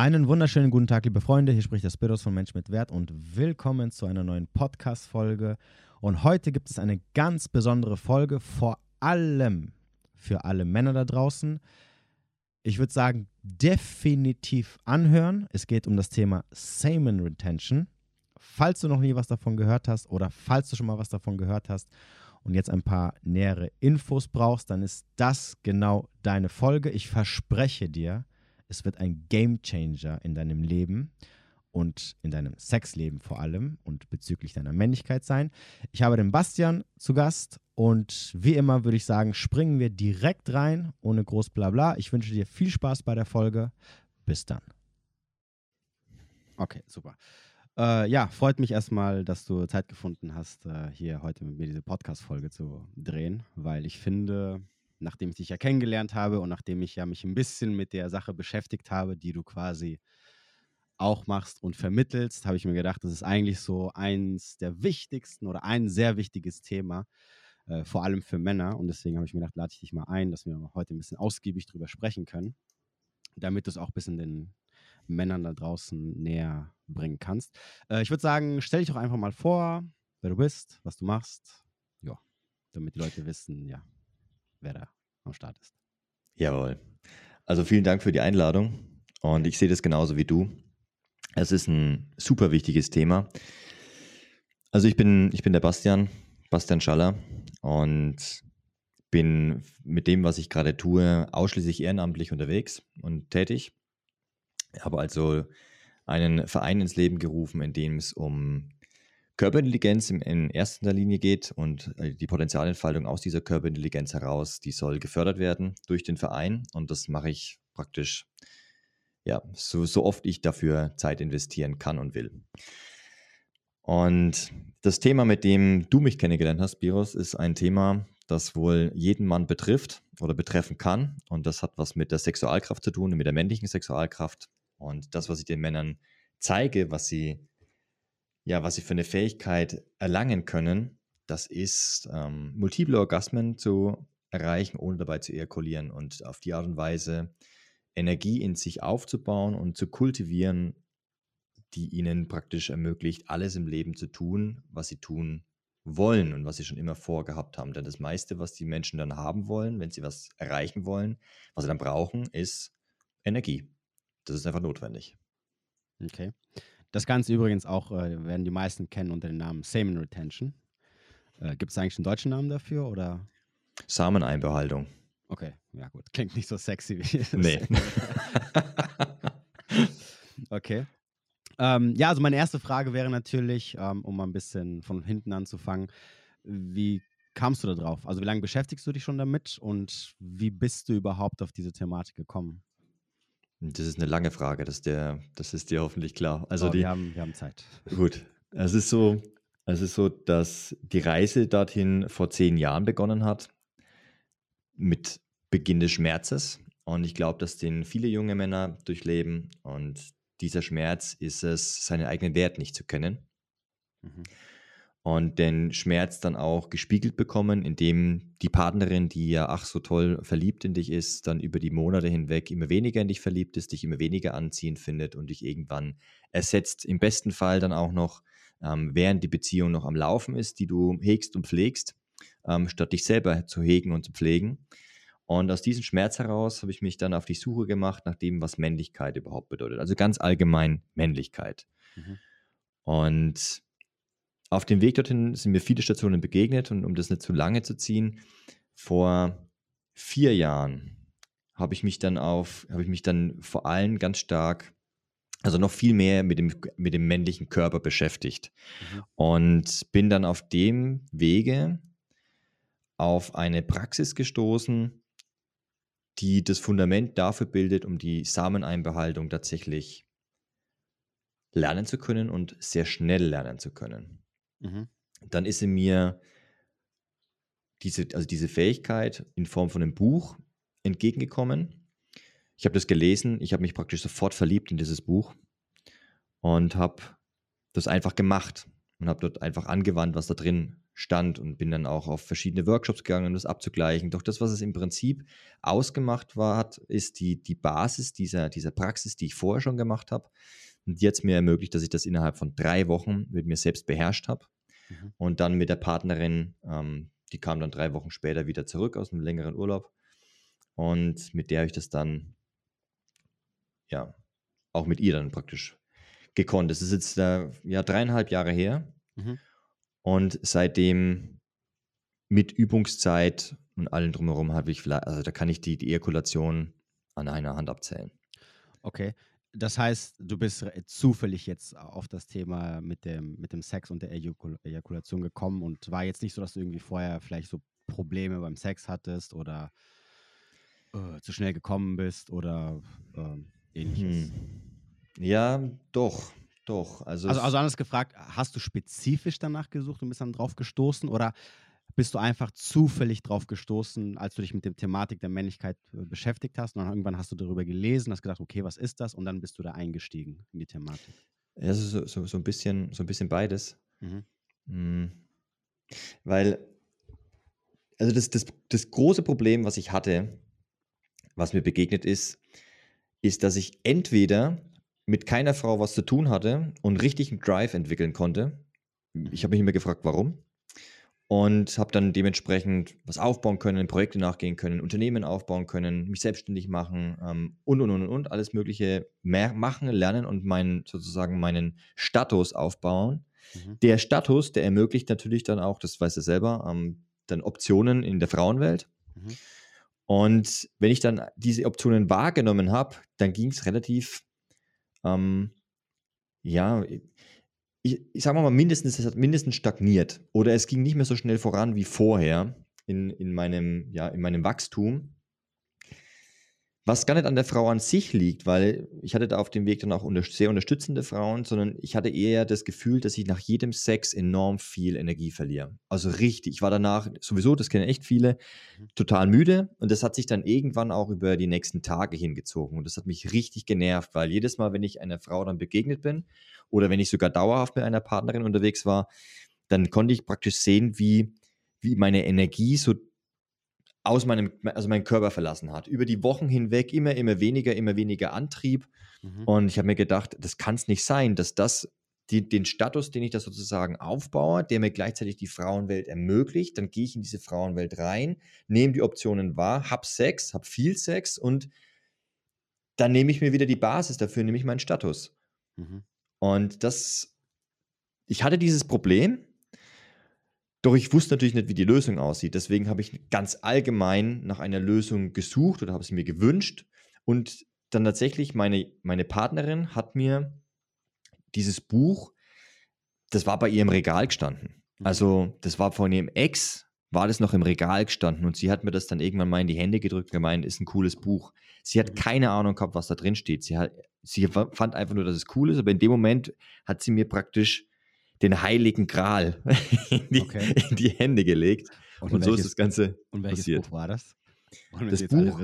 Einen wunderschönen guten Tag, liebe Freunde. Hier spricht der Spiros von Mensch mit Wert und willkommen zu einer neuen Podcast-Folge. Und heute gibt es eine ganz besondere Folge, vor allem für alle Männer da draußen. Ich würde sagen, definitiv anhören. Es geht um das Thema Semen Retention. Falls du noch nie was davon gehört hast oder falls du schon mal was davon gehört hast und jetzt ein paar nähere Infos brauchst, dann ist das genau deine Folge. Ich verspreche dir, es wird ein Game Changer in deinem Leben und in deinem Sexleben vor allem und bezüglich deiner Männlichkeit sein. Ich habe den Bastian zu Gast und wie immer würde ich sagen, springen wir direkt rein, ohne groß Blabla. Ich wünsche dir viel Spaß bei der Folge. Bis dann. Okay, super. Äh, ja, freut mich erstmal, dass du Zeit gefunden hast, äh, hier heute mit mir diese Podcast-Folge zu drehen, weil ich finde, nachdem ich dich ja kennengelernt habe und nachdem ich ja mich ein bisschen mit der Sache beschäftigt habe, die du quasi auch machst und vermittelst, habe ich mir gedacht, das ist eigentlich so eins der wichtigsten oder ein sehr wichtiges Thema, äh, vor allem für Männer. Und deswegen habe ich mir gedacht, lade ich dich mal ein, dass wir heute ein bisschen ausgiebig drüber sprechen können, damit du es auch ein bisschen den Männern da draußen näher bringen kannst. Äh, ich würde sagen, stell dich doch einfach mal vor, wer du bist, was du machst. Ja, damit die Leute wissen, ja, wer da am Start ist. Jawohl. Also vielen Dank für die Einladung und ich sehe das genauso wie du. Es ist ein super wichtiges Thema. Also ich bin, ich bin der Bastian, Bastian Schaller und bin mit dem, was ich gerade tue, ausschließlich ehrenamtlich unterwegs und tätig. Ich habe also einen Verein ins Leben gerufen, in dem es um Körperintelligenz in erster Linie geht und äh, die Potenzialentfaltung aus dieser Körperintelligenz heraus, die soll gefördert werden durch den Verein und das mache ich praktisch ja, so, so oft ich dafür Zeit investieren kann und will. Und das Thema, mit dem du mich kennengelernt hast, Biros, ist ein Thema, das wohl jeden Mann betrifft oder betreffen kann. Und das hat was mit der Sexualkraft zu tun, mit der männlichen Sexualkraft. Und das, was ich den Männern zeige, was sie ja, was sie für eine Fähigkeit erlangen können, das ist ähm, multiple Orgasmen zu erreichen, ohne dabei zu ejakulieren und auf die Art und Weise Energie in sich aufzubauen und zu kultivieren, die ihnen praktisch ermöglicht, alles im Leben zu tun, was sie tun wollen und was sie schon immer vorgehabt haben. Denn das meiste, was die Menschen dann haben wollen, wenn sie was erreichen wollen, was sie dann brauchen, ist Energie. Das ist einfach notwendig. Okay. Das Ganze übrigens auch, äh, werden die meisten kennen unter dem Namen Semen Retention. Äh, Gibt es eigentlich einen deutschen Namen dafür oder? Sameneinbehaltung. Okay, ja gut. Klingt nicht so sexy wie Nee. okay. Ähm, ja, also meine erste Frage wäre natürlich, ähm, um mal ein bisschen von hinten anzufangen, wie kamst du da drauf? Also wie lange beschäftigst du dich schon damit und wie bist du überhaupt auf diese Thematik gekommen? Das ist eine lange Frage, das ist, der, das ist dir hoffentlich klar. Also oh, die, wir, haben, wir haben Zeit. Gut, es ist so, es ist so, dass die Reise dorthin vor zehn Jahren begonnen hat mit Beginn des Schmerzes. Und ich glaube, dass den viele junge Männer durchleben. Und dieser Schmerz ist es, seinen eigenen Wert nicht zu kennen. Mhm und den Schmerz dann auch gespiegelt bekommen, indem die Partnerin, die ja ach so toll verliebt in dich ist, dann über die Monate hinweg immer weniger in dich verliebt ist, dich immer weniger anziehend findet und dich irgendwann ersetzt. Im besten Fall dann auch noch, ähm, während die Beziehung noch am Laufen ist, die du hegst und pflegst, ähm, statt dich selber zu hegen und zu pflegen. Und aus diesem Schmerz heraus habe ich mich dann auf die Suche gemacht nach dem, was Männlichkeit überhaupt bedeutet. Also ganz allgemein Männlichkeit. Mhm. Und auf dem Weg dorthin sind mir viele Stationen begegnet und um das nicht zu lange zu ziehen, vor vier Jahren habe ich mich dann auf, habe ich mich dann vor allem ganz stark, also noch viel mehr mit dem, mit dem männlichen Körper beschäftigt mhm. und bin dann auf dem Wege auf eine Praxis gestoßen, die das Fundament dafür bildet, um die Sameneinbehaltung tatsächlich lernen zu können und sehr schnell lernen zu können. Mhm. Dann ist in mir diese, also diese Fähigkeit in Form von einem Buch entgegengekommen. Ich habe das gelesen, ich habe mich praktisch sofort verliebt in dieses Buch und habe das einfach gemacht und habe dort einfach angewandt, was da drin stand und bin dann auch auf verschiedene Workshops gegangen, um das abzugleichen. Doch das, was es im Prinzip ausgemacht war, hat, ist die, die Basis dieser, dieser Praxis, die ich vorher schon gemacht habe. Und die hat es mir ermöglicht, dass ich das innerhalb von drei Wochen mit mir selbst beherrscht habe. Mhm. Und dann mit der Partnerin, ähm, die kam dann drei Wochen später wieder zurück aus einem längeren Urlaub. Und mit der habe ich das dann, ja, auch mit ihr dann praktisch gekonnt. Das ist jetzt äh, ja dreieinhalb Jahre her. Mhm. Und seitdem mit Übungszeit und allem drumherum habe ich vielleicht, also da kann ich die, die Ejakulation an einer Hand abzählen. Okay. Das heißt, du bist zufällig jetzt auf das Thema mit dem, mit dem Sex und der Ejakul Ejakulation gekommen und war jetzt nicht so, dass du irgendwie vorher vielleicht so Probleme beim Sex hattest oder äh, zu schnell gekommen bist oder äh, ähnliches. Hm. Ja, doch, doch. Also, also, also anders gefragt, hast du spezifisch danach gesucht und bist dann drauf gestoßen oder bist du einfach zufällig drauf gestoßen, als du dich mit der Thematik der Männlichkeit äh, beschäftigt hast und dann irgendwann hast du darüber gelesen, hast gedacht, okay, was ist das? Und dann bist du da eingestiegen in die Thematik. Ja, so, so, so, ein, bisschen, so ein bisschen beides. Mhm. Mhm. Weil, also das, das, das große Problem, was ich hatte, was mir begegnet ist, ist, dass ich entweder mit keiner Frau was zu tun hatte und richtig einen Drive entwickeln konnte. Ich habe mich immer gefragt, warum. Und habe dann dementsprechend was aufbauen können, Projekte nachgehen können, Unternehmen aufbauen können, mich selbstständig machen ähm, und, und, und, und, alles Mögliche mehr machen, lernen und meinen, sozusagen meinen Status aufbauen. Mhm. Der Status, der ermöglicht natürlich dann auch, das weißt du selber, ähm, dann Optionen in der Frauenwelt. Mhm. Und wenn ich dann diese Optionen wahrgenommen habe, dann ging es relativ ähm, ja, ich, ich sage mal mindestens, es hat mindestens stagniert oder es ging nicht mehr so schnell voran wie vorher in, in, meinem, ja, in meinem Wachstum. Was gar nicht an der Frau an sich liegt, weil ich hatte da auf dem Weg dann auch unter, sehr unterstützende Frauen, sondern ich hatte eher das Gefühl, dass ich nach jedem Sex enorm viel Energie verliere. Also richtig, ich war danach sowieso, das kennen echt viele, mhm. total müde und das hat sich dann irgendwann auch über die nächsten Tage hingezogen und das hat mich richtig genervt, weil jedes Mal, wenn ich einer Frau dann begegnet bin oder wenn ich sogar dauerhaft mit einer Partnerin unterwegs war, dann konnte ich praktisch sehen, wie, wie meine Energie so aus meinem, also meinen Körper verlassen hat. Über die Wochen hinweg immer, immer weniger, immer weniger Antrieb. Mhm. Und ich habe mir gedacht, das kann es nicht sein, dass das die, den Status, den ich da sozusagen aufbaue, der mir gleichzeitig die Frauenwelt ermöglicht, dann gehe ich in diese Frauenwelt rein, nehme die Optionen wahr, habe Sex, habe viel Sex und dann nehme ich mir wieder die Basis dafür, nämlich meinen Status. Mhm. Und das, ich hatte dieses Problem, doch ich wusste natürlich nicht, wie die Lösung aussieht. Deswegen habe ich ganz allgemein nach einer Lösung gesucht oder habe sie mir gewünscht. Und dann tatsächlich meine, meine Partnerin hat mir dieses Buch, das war bei ihr im Regal gestanden. Mhm. Also das war von ihrem Ex, war das noch im Regal gestanden und sie hat mir das dann irgendwann mal in die Hände gedrückt und gemeint, ist ein cooles Buch. Sie hat mhm. keine Ahnung gehabt, was da drin steht. Sie, hat, sie fand einfach nur, dass es cool ist, aber in dem Moment hat sie mir praktisch den heiligen Gral in die, okay. in die Hände gelegt. Und, und so ist das Ganze und welches passiert. Buch war das? Das Buch,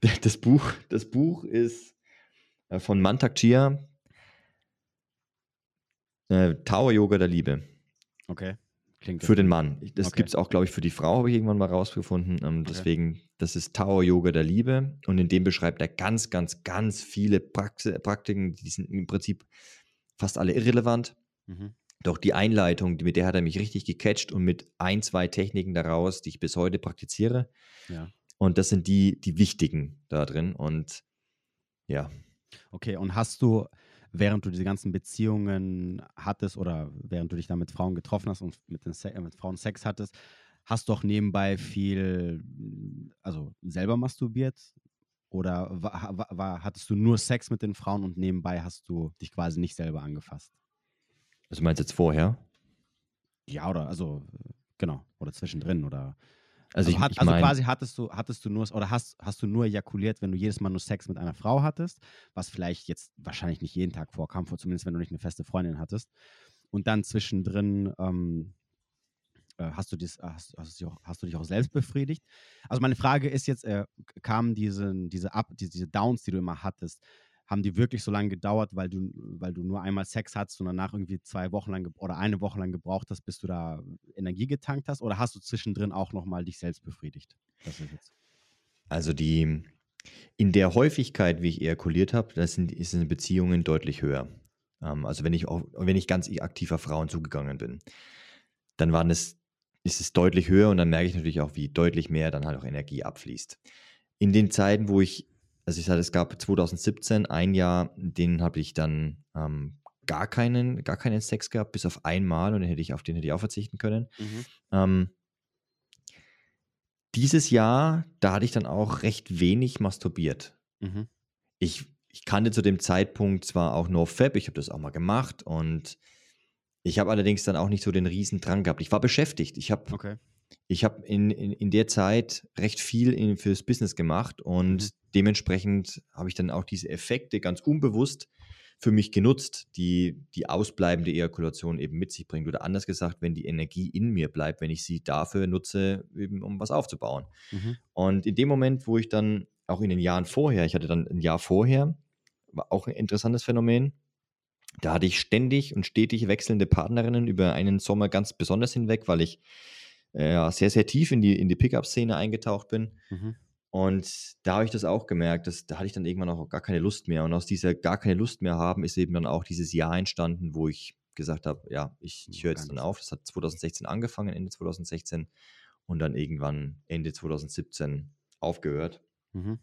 das Buch, das Buch ist äh, von Mantak Chia, äh, Tower Yoga der Liebe. Okay. Klingt für den Mann. Das okay. gibt es auch, glaube ich, für die Frau, habe ich irgendwann mal rausgefunden. Ähm, okay. Deswegen, das ist Tower Yoga der Liebe. Und in dem beschreibt er ganz, ganz, ganz viele Praxi Praktiken, die sind im Prinzip fast alle irrelevant. Mhm. Doch die Einleitung, mit der hat er mich richtig gecatcht und mit ein, zwei Techniken daraus, die ich bis heute praktiziere. Ja. Und das sind die, die wichtigen da drin. Und ja. Okay, und hast du, während du diese ganzen Beziehungen hattest oder während du dich da mit Frauen getroffen hast und mit, den Se mit Frauen Sex hattest, hast du auch nebenbei viel, also selber masturbiert? Oder war, war, hattest du nur Sex mit den Frauen und nebenbei hast du dich quasi nicht selber angefasst? Also meinst du jetzt vorher? Ja, oder also genau, oder zwischendrin oder also, also, ich, hat, ich also mein, quasi hattest du, hattest du nur oder hast, hast du nur ejakuliert, wenn du jedes Mal nur Sex mit einer Frau hattest, was vielleicht jetzt wahrscheinlich nicht jeden Tag vorkam, zumindest wenn du nicht eine feste Freundin hattest. Und dann zwischendrin ähm, äh, hast, du dies, hast, hast, du auch, hast, du dich auch selbst befriedigt. Also meine Frage ist jetzt, äh, kamen diese, diese, Up, diese, diese Downs, die du immer hattest, haben die wirklich so lange gedauert, weil du, weil du nur einmal Sex hattest und danach irgendwie zwei Wochen lang oder eine Woche lang gebraucht hast, bis du da Energie getankt hast? Oder hast du zwischendrin auch nochmal dich selbst befriedigt? Also die in der Häufigkeit, wie ich ejakuliert habe, das sind, sind Beziehungen deutlich höher. Ähm, also wenn ich auch, wenn ich ganz aktiv auf Frauen zugegangen bin, dann waren es, ist es deutlich höher und dann merke ich natürlich auch, wie deutlich mehr dann halt auch Energie abfließt. In den Zeiten, wo ich also ich sage, es gab 2017 ein Jahr, den habe ich dann ähm, gar keinen, gar keinen Sex gehabt, bis auf einmal und den hätte ich, auf den hätte ich auch verzichten können. Mhm. Ähm, dieses Jahr, da hatte ich dann auch recht wenig masturbiert. Mhm. Ich, ich kannte zu dem Zeitpunkt zwar auch NoFap, ich habe das auch mal gemacht und ich habe allerdings dann auch nicht so den riesen Drang gehabt. Ich war beschäftigt. Ich habe okay ich habe in, in, in der Zeit recht viel in, fürs Business gemacht und mhm. Dementsprechend habe ich dann auch diese Effekte ganz unbewusst für mich genutzt, die die ausbleibende Ejakulation eben mit sich bringt. Oder anders gesagt, wenn die Energie in mir bleibt, wenn ich sie dafür nutze, eben um was aufzubauen. Mhm. Und in dem Moment, wo ich dann auch in den Jahren vorher, ich hatte dann ein Jahr vorher, war auch ein interessantes Phänomen, da hatte ich ständig und stetig wechselnde Partnerinnen über einen Sommer ganz besonders hinweg, weil ich äh, sehr, sehr tief in die, in die Pickup-Szene eingetaucht bin. Mhm. Und da habe ich das auch gemerkt, dass, da hatte ich dann irgendwann auch gar keine Lust mehr. Und aus dieser gar keine Lust mehr haben ist eben dann auch dieses Jahr entstanden, wo ich gesagt habe, ja, ich, ich höre jetzt dann auf. Das hat 2016 angefangen, Ende 2016 und dann irgendwann Ende 2017 aufgehört. Mhm.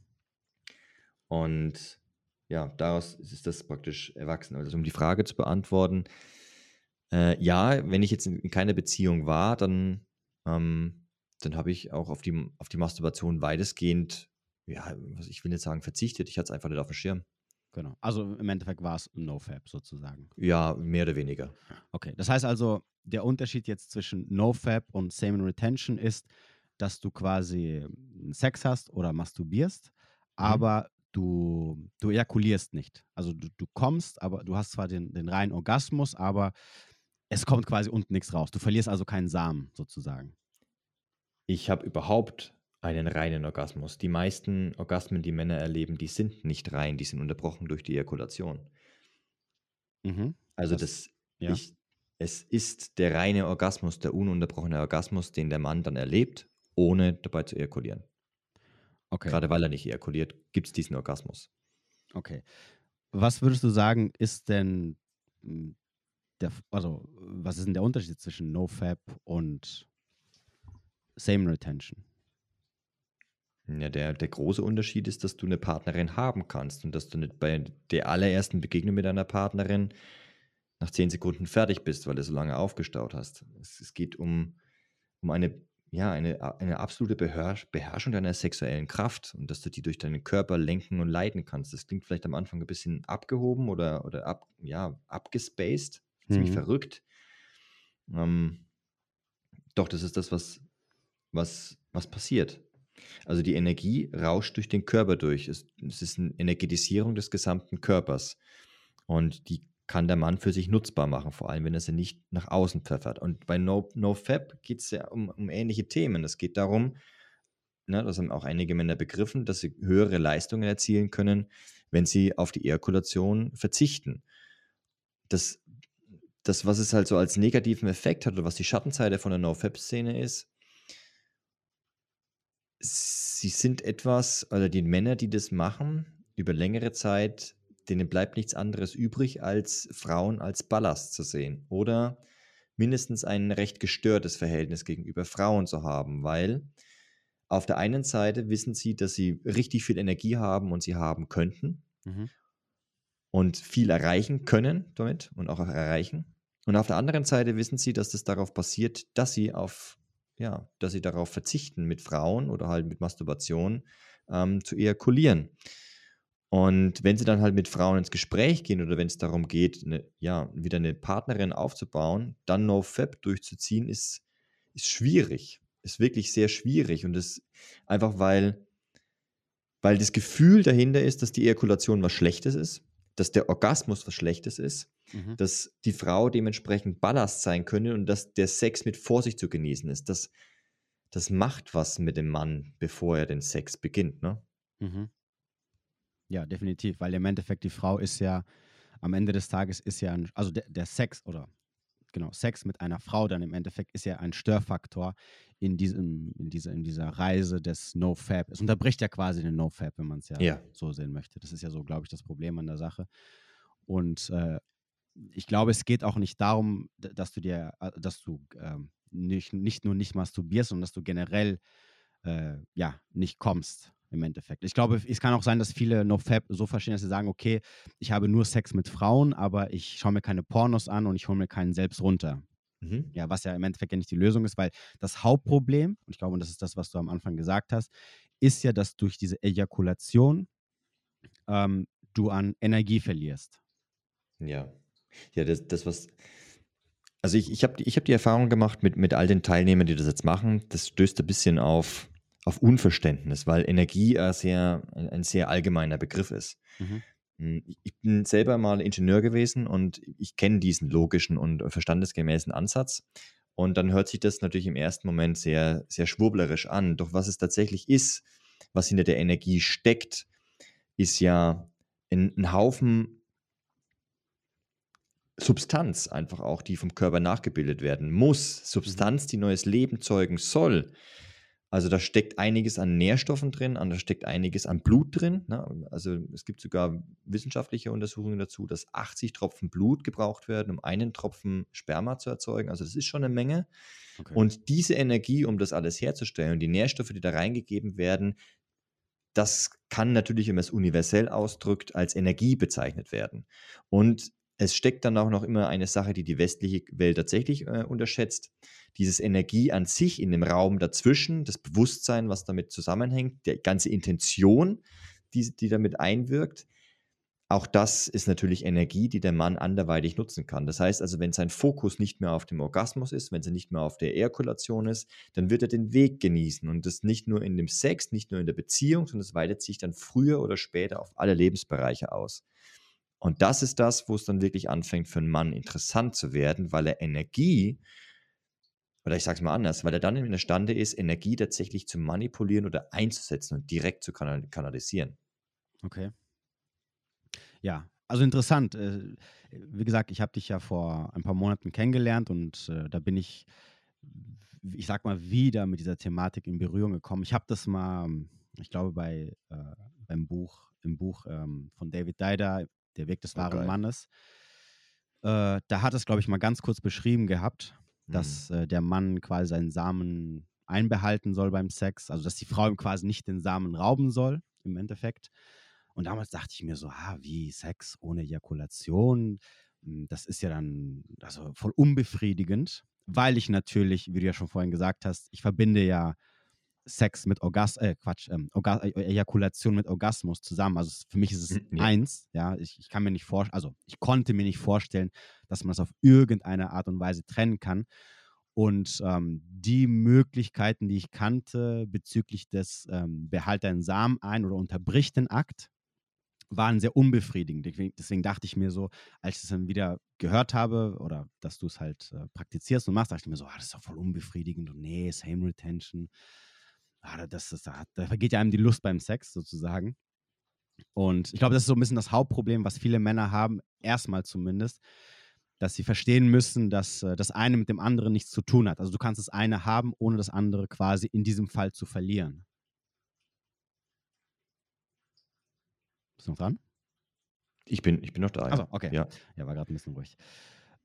Und ja, daraus ist das praktisch erwachsen. Also um die Frage zu beantworten, äh, ja, wenn ich jetzt in, in keiner Beziehung war, dann ähm, dann habe ich auch auf die, auf die Masturbation weitestgehend, ja, ich will nicht sagen verzichtet, ich hatte es einfach nicht auf dem Schirm. Genau. Also im Endeffekt war es NoFap sozusagen. Ja, mehr oder weniger. Okay. Das heißt also, der Unterschied jetzt zwischen NoFap und Semen Retention ist, dass du quasi Sex hast oder masturbierst, mhm. aber du, du ejakulierst nicht. Also du, du kommst, aber du hast zwar den, den reinen Orgasmus, aber es kommt quasi unten nichts raus. Du verlierst also keinen Samen sozusagen. Ich habe überhaupt einen reinen Orgasmus. Die meisten Orgasmen, die Männer erleben, die sind nicht rein, die sind unterbrochen durch die Ejakulation. Mhm. Also das, das ja. ich, es ist der reine Orgasmus, der ununterbrochene Orgasmus, den der Mann dann erlebt, ohne dabei zu ejakulieren. Okay. Gerade weil er nicht ejakuliert, gibt es diesen Orgasmus. Okay. Was würdest du sagen, ist denn hm, der, also was ist denn der Unterschied zwischen NoFap und Same Retention? Ja, der, der große Unterschied ist, dass du eine Partnerin haben kannst und dass du nicht bei der allerersten Begegnung mit deiner Partnerin nach zehn Sekunden fertig bist, weil du so lange aufgestaut hast. Es, es geht um, um eine, ja, eine, eine absolute Beherrsch Beherrschung deiner sexuellen Kraft und dass du die durch deinen Körper lenken und leiten kannst. Das klingt vielleicht am Anfang ein bisschen abgehoben oder, oder ab, ja, abgespaced, ziemlich mhm. verrückt. Ähm, doch, das ist das, was, was, was passiert. Also die Energie rauscht durch den Körper durch. Es, es ist eine Energetisierung des gesamten Körpers. Und die kann der Mann für sich nutzbar machen, vor allem wenn er sie nicht nach außen pfeffert. Und bei No, no Fab geht es ja um, um ähnliche Themen. Es geht darum, ne, das haben auch einige Männer begriffen, dass sie höhere Leistungen erzielen können, wenn sie auf die Ejakulation verzichten. Das das, was es halt so als negativen Effekt hat oder was die Schattenseite von der No-Fap-Szene ist, sie sind etwas, oder die Männer, die das machen, über längere Zeit, denen bleibt nichts anderes übrig, als Frauen als Ballast zu sehen oder mindestens ein recht gestörtes Verhältnis gegenüber Frauen zu haben, weil auf der einen Seite wissen sie, dass sie richtig viel Energie haben und sie haben könnten mhm. und viel erreichen können damit und auch erreichen. Und auf der anderen Seite wissen sie, dass das darauf basiert, dass sie auf, ja, dass sie darauf verzichten, mit Frauen oder halt mit Masturbation ähm, zu ejakulieren. Und wenn sie dann halt mit Frauen ins Gespräch gehen oder wenn es darum geht, eine, ja, wieder eine Partnerin aufzubauen, dann NoFap durchzuziehen, ist, ist schwierig. Ist wirklich sehr schwierig. Und das einfach, weil, weil das Gefühl dahinter ist, dass die Ejakulation was Schlechtes ist, dass der Orgasmus was Schlechtes ist mhm. dass die Frau dementsprechend Ballast sein könnte und dass der Sex mit Vorsicht zu genießen ist. Das, das macht was mit dem Mann, bevor er den Sex beginnt, ne? Mhm. Ja, definitiv, weil im Endeffekt die Frau ist ja, am Ende des Tages ist ja, ein, also der, der Sex oder genau, Sex mit einer Frau dann im Endeffekt ist ja ein Störfaktor in, diesem, in, dieser, in dieser Reise des No-Fab. Es unterbricht ja quasi den No-Fab, wenn man es ja, Ja. so sehen möchte. Das ist ja so, glaube ich, das Problem an der Sache. Und äh, ich glaube, es geht auch nicht darum, dass du dir, äh, dass du ähm, nicht, nicht nur nicht masturbierst, sondern dass du generell äh, ja nicht kommst im Endeffekt. Ich glaube, es kann auch sein, dass viele NoFap so verstehen, dass sie sagen, okay, ich habe nur Sex mit Frauen, aber ich schaue mir keine Pornos an und ich hole mir keinen selbst runter. Mhm. Ja, was ja im Endeffekt ja nicht die Lösung ist, weil das Hauptproblem, und ich glaube, und das ist das, was du am Anfang gesagt hast, ist ja, dass durch diese Ejakulation ähm, du an Energie verlierst. Ja. Ja, das, das was. Also ich, ich habe ich hab die Erfahrung gemacht mit, mit all den Teilnehmern, die das jetzt machen, das stößt ein bisschen auf, auf Unverständnis, weil Energie ein sehr, ein, ein sehr allgemeiner Begriff ist. Mhm. Hm, Ich ich bin selber mal Ingenieur gewesen und ich kenne diesen logischen und verstandesgemäßen Ansatz. Und dann hört sich das natürlich im ersten Moment sehr, sehr schwurblerisch an. Doch was es tatsächlich ist, was hinter der Energie steckt, ist ja ein, ein Haufen Substanz einfach auch, die vom Körper nachgebildet werden muss. Substanz, die neues Leben zeugen soll. Also da steckt einiges an Nährstoffen drin, da steckt einiges an Blut drin. Ne? Also es gibt sogar wissenschaftliche Untersuchungen dazu, dass 80 Tropfen Blut gebraucht werden, um einen Tropfen Sperma zu erzeugen. Also das ist schon eine Menge. Okay. Und diese Energie, um das alles herzustellen, und die Nährstoffe, die da reingegeben werden, das kann natürlich, wenn man es universell ausdrückt, als Energie bezeichnet werden. Und es steckt dann auch noch immer eine Sache, die die westliche Welt tatsächlich äh, unterschätzt. Dieses Energie an sich in dem Raum dazwischen, das Bewusstsein, was damit zusammenhängt, die ganze Intention, die, die damit einwirkt, auch das ist natürlich Energie, die der Mann anderweitig nutzen kann. Das heißt also, wenn sein Fokus nicht mehr auf dem Orgasmus ist, wenn sie nicht mehr auf der Ejakulation ist, dann wird er den Weg genießen und das nicht nur in dem Sex, nicht nur in der Beziehung, sondern es weitet sich dann früher oder später auf alle Lebensbereiche aus. Und das ist das, wo es dann wirklich anfängt für einen Mann interessant zu werden, weil er Energie, oder ich sage es mal anders, weil er dann imstande ist, Energie tatsächlich zu manipulieren oder einzusetzen und direkt zu kanal kanalisieren. Okay. Ja, also interessant. Äh, wie gesagt, ich habe dich ja vor ein paar Monaten kennengelernt und äh, da bin ich, ich sag mal, wieder mit dieser Thematik in Berührung gekommen. Ich habe das mal, ich glaube, bei äh, beim Buch, im Buch ähm, von David Dider, Der Weg des Oh, wahren geil. Mannes, äh, da hat es, glaube ich, mal ganz kurz beschrieben gehabt, Mhm. dass äh, der Mann quasi seinen Samen einbehalten soll beim Sex, also dass die Frau ihm quasi nicht den Samen rauben soll, im Endeffekt. Und damals dachte ich mir so, ah, wie Sex ohne Ejakulation, Hm, das ist ja dann also voll unbefriedigend, weil ich natürlich, wie du ja schon vorhin gesagt hast, ich verbinde ja Sex mit Orgasmus, äh, Quatsch, ähm, Orga äh, Ejakulation mit Orgasmus zusammen. Also für mich ist es Mhm, ja. eins, ja. Ich, ich kann mir nicht vorstellen, also ich konnte mir nicht vorstellen, dass man das auf irgendeine Art und Weise trennen kann. Und ähm, die Möglichkeiten, die ich kannte bezüglich des ähm, Behalt deinen Samen ein oder unterbricht den Akt, waren sehr unbefriedigend. Deswegen, deswegen dachte ich mir so, als ich es dann wieder gehört habe oder dass du es halt äh, praktizierst und machst, dachte ich mir so, ah, das ist doch voll unbefriedigend und nee, Same Retention. Ah, das, das, da, da vergeht ja einem die Lust beim Sex sozusagen. Und ich glaube, das ist so ein bisschen das Hauptproblem, was viele Männer haben, erstmal zumindest, dass sie verstehen müssen, dass äh, das eine mit dem anderen nichts zu tun hat. Also du kannst das eine haben, ohne das andere quasi in diesem Fall zu verlieren. Bist du noch dran? Ich bin, ich bin noch da. Also, okay. Ja. Ja, war gerade ein bisschen ruhig.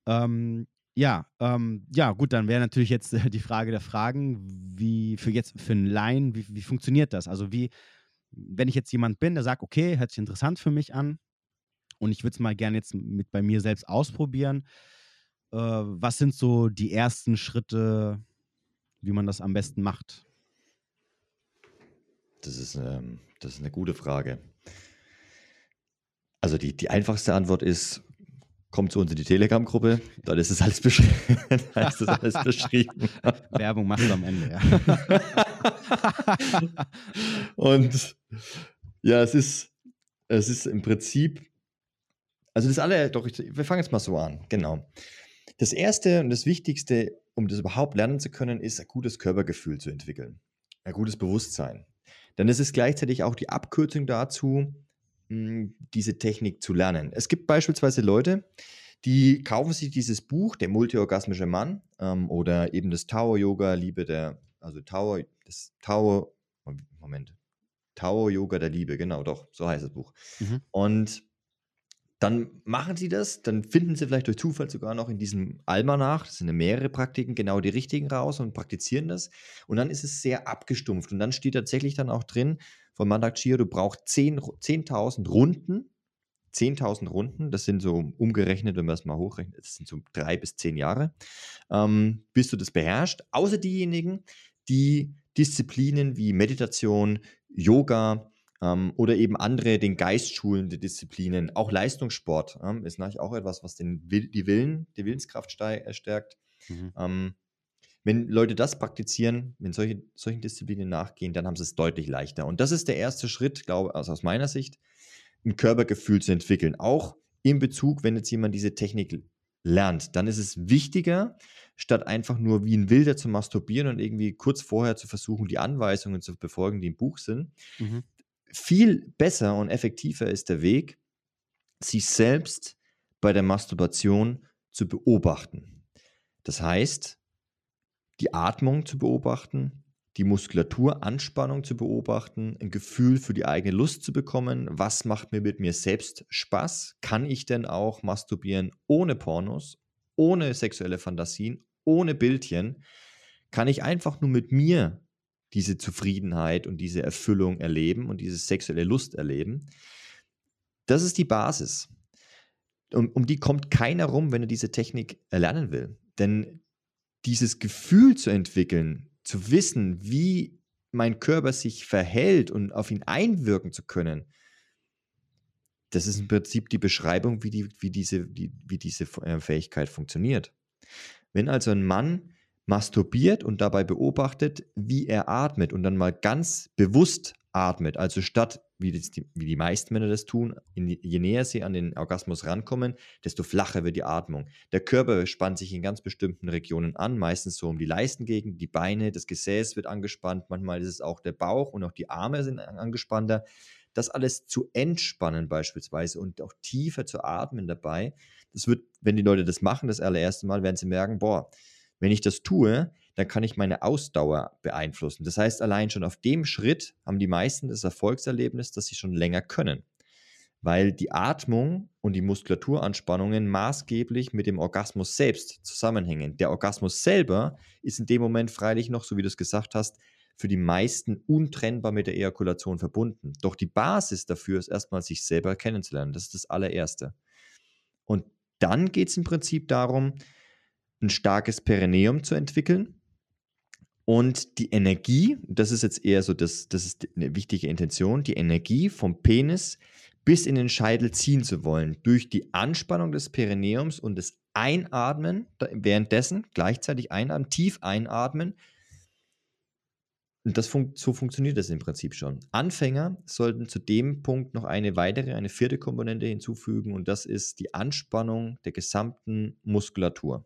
Ähm, ja, ähm, ja, gut, dann wäre natürlich jetzt äh, die Frage der Fragen, wie für jetzt, für einen Laien, wie, wie funktioniert das? Also wie, wenn ich jetzt jemand bin, der sagt, okay, hört sich interessant für mich an und ich würde es mal gerne jetzt mit bei mir selbst ausprobieren, äh, was sind so die ersten Schritte, wie man das am besten macht? Das ist, ähm, das ist eine gute Frage. Also die, die einfachste Antwort ist, kommt zu uns in die Telegram-Gruppe, dann ist es alles, besch alles beschrieben. Werbung machst du am Ende, ja. Und ja, es ist, es ist im Prinzip, also das alle, doch, ich, wir fangen jetzt mal so an, genau. Das Erste und das Wichtigste, um das überhaupt lernen zu können, ist ein gutes Körpergefühl zu entwickeln, ein gutes Bewusstsein. Denn es ist gleichzeitig auch die Abkürzung dazu, diese Technik zu lernen. Es gibt beispielsweise Leute, die kaufen sich dieses Buch, der multiorgasmische Mann, ähm, oder eben das Tower Yoga, Liebe der, also Tower, das Tower, Moment, Tower Yoga der Liebe, genau, doch, so heißt das Buch. Mhm. Und dann machen sie das, dann finden sie vielleicht durch Zufall sogar noch in diesem Almanach, das sind mehrere Praktiken, genau die richtigen raus und praktizieren das. Und dann ist es sehr abgestumpft. Und dann steht tatsächlich dann auch drin von Mandak Chia, du brauchst 10.000 10 Runden. 10.000 Runden, das sind so umgerechnet, wenn man es mal hochrechnet, das sind so drei bis zehn Jahre, ähm, bis du das beherrschst. Außer diejenigen, die Disziplinen wie Meditation, Yoga, ähm, oder eben andere den Geist schulende Disziplinen. Auch Leistungssport ähm, ist natürlich auch etwas, was den, die Willen, die Willenskraft äh, stärkt. Mhm. Ähm, wenn Leute das praktizieren, wenn solche, solchen Disziplinen nachgehen, dann haben sie es deutlich leichter. Und das ist der erste Schritt, glaube also aus meiner Sicht, ein Körpergefühl zu entwickeln. Auch in Bezug, wenn jetzt jemand diese Technik lernt, dann ist es wichtiger, statt einfach nur wie ein Wilder zu masturbieren und irgendwie kurz vorher zu versuchen, die Anweisungen zu befolgen, die im Buch sind, mhm viel besser und effektiver ist der Weg, sich selbst bei der Masturbation zu beobachten. Das heißt, die Atmung zu beobachten, die Muskulaturanspannung zu beobachten, ein Gefühl für die eigene Lust zu bekommen. Was macht mir mit mir selbst Spaß? Kann ich denn auch masturbieren ohne Pornos, ohne sexuelle Fantasien, ohne Bildchen? Kann ich einfach nur mit mir diese Zufriedenheit und diese Erfüllung erleben und diese sexuelle Lust erleben. Das ist die Basis. Um, um die kommt keiner rum, wenn er diese Technik erlernen will. Denn dieses Gefühl zu entwickeln, zu wissen, wie mein Körper sich verhält und auf ihn einwirken zu können, das ist im Prinzip die Beschreibung, wie, die, wie, diese, die, wie diese äh, Fähigkeit funktioniert. Wenn also ein Mann masturbiert und dabei beobachtet, wie er atmet und dann mal ganz bewusst atmet. Also statt, wie die, wie die meisten Männer das tun, in, je näher sie an den Orgasmus rankommen, desto flacher wird die Atmung. Der Körper spannt sich in ganz bestimmten Regionen an, meistens so um die Leistengegend, die Beine, das Gesäß wird angespannt, manchmal ist es auch der Bauch und auch die Arme sind angespannter. Das alles zu entspannen beispielsweise und auch tiefer zu atmen dabei, das wird, wenn die Leute das machen, das allererste Mal, werden sie merken, boah, wenn ich das tue, dann kann ich meine Ausdauer beeinflussen. Das heißt, allein schon auf dem Schritt haben die meisten das Erfolgserlebnis, dass sie schon länger können, weil die Atmung und die Muskulaturanspannungen maßgeblich mit dem Orgasmus selbst zusammenhängen. Der Orgasmus selber ist in dem Moment freilich noch, so wie du es gesagt hast, für die meisten untrennbar mit der Ejakulation verbunden. Doch die Basis dafür ist erstmal, sich selber kennenzulernen. Das ist das allererste. Und dann geht es im Prinzip darum, ein starkes Perineum zu entwickeln und die Energie, das ist jetzt eher so, das, das ist eine wichtige Intention, die Energie vom Penis bis in den Scheitel ziehen zu wollen, durch die Anspannung des Perineums und das Einatmen, währenddessen gleichzeitig einatmen, tief einatmen. Und das fun so funktioniert das im Prinzip schon. Anfänger sollten zu dem Punkt noch eine weitere, eine vierte Komponente hinzufügen und das ist die Anspannung der gesamten Muskulatur.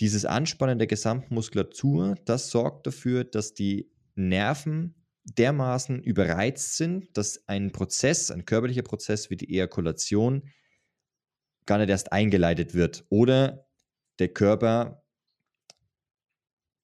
Dieses Anspannen der gesamten Muskulatur, das sorgt dafür, dass die Nerven dermaßen überreizt sind, dass ein Prozess, ein körperlicher Prozess wie die Ejakulation gar nicht erst eingeleitet wird oder der Körper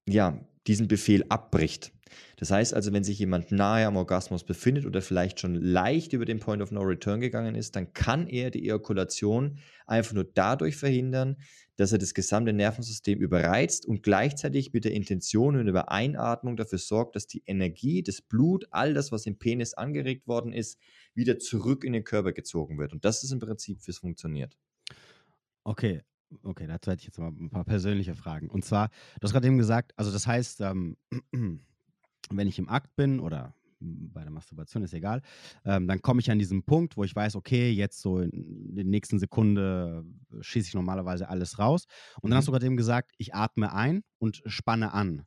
ja diesen Befehl abbricht. Das heißt also, wenn sich jemand nahe am Orgasmus befindet oder vielleicht schon leicht über den Point of No Return gegangen ist, dann kann er die Ejakulation einfach nur dadurch verhindern, dass er das gesamte Nervensystem überreizt und gleichzeitig mit der Intention und über Einatmung dafür sorgt, dass die Energie, das Blut, all das, was im Penis angeregt worden ist, wieder zurück in den Körper gezogen wird. Und das ist im Prinzip, wie es funktioniert. Okay, okay, dazu hätte ich jetzt mal ein paar persönliche Fragen. Und zwar, du hast gerade eben gesagt, also das heißt, ähm, wenn ich im Akt bin oder bei der Masturbation ist egal, ähm, dann komme ich an diesen Punkt, wo ich weiß, okay, jetzt so in der nächsten Sekunde schieße ich normalerweise alles raus. Und dann hast mhm. du gerade eben gesagt, ich atme ein und spanne an.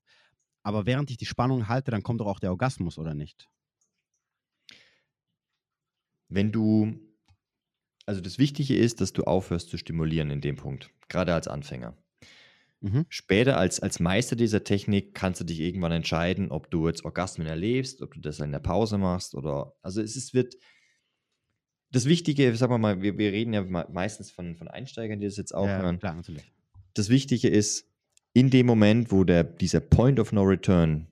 Aber während ich die Spannung halte, dann kommt doch auch der Orgasmus, oder nicht? Wenn du, also das Wichtige ist, dass du aufhörst zu stimulieren in dem Punkt, gerade als Anfänger. Mhm. Später als, als Meister dieser Technik kannst du dich irgendwann entscheiden, ob du jetzt Orgasmen erlebst, ob du das in der Pause machst oder, also es ist, wird, das Wichtige, sagen wir mal, wir, wir reden ja meistens von, von Einsteigern, die das jetzt auch Ja, hören. klar, natürlich. Das Wichtige ist, in dem Moment, wo der, dieser Point of No Return,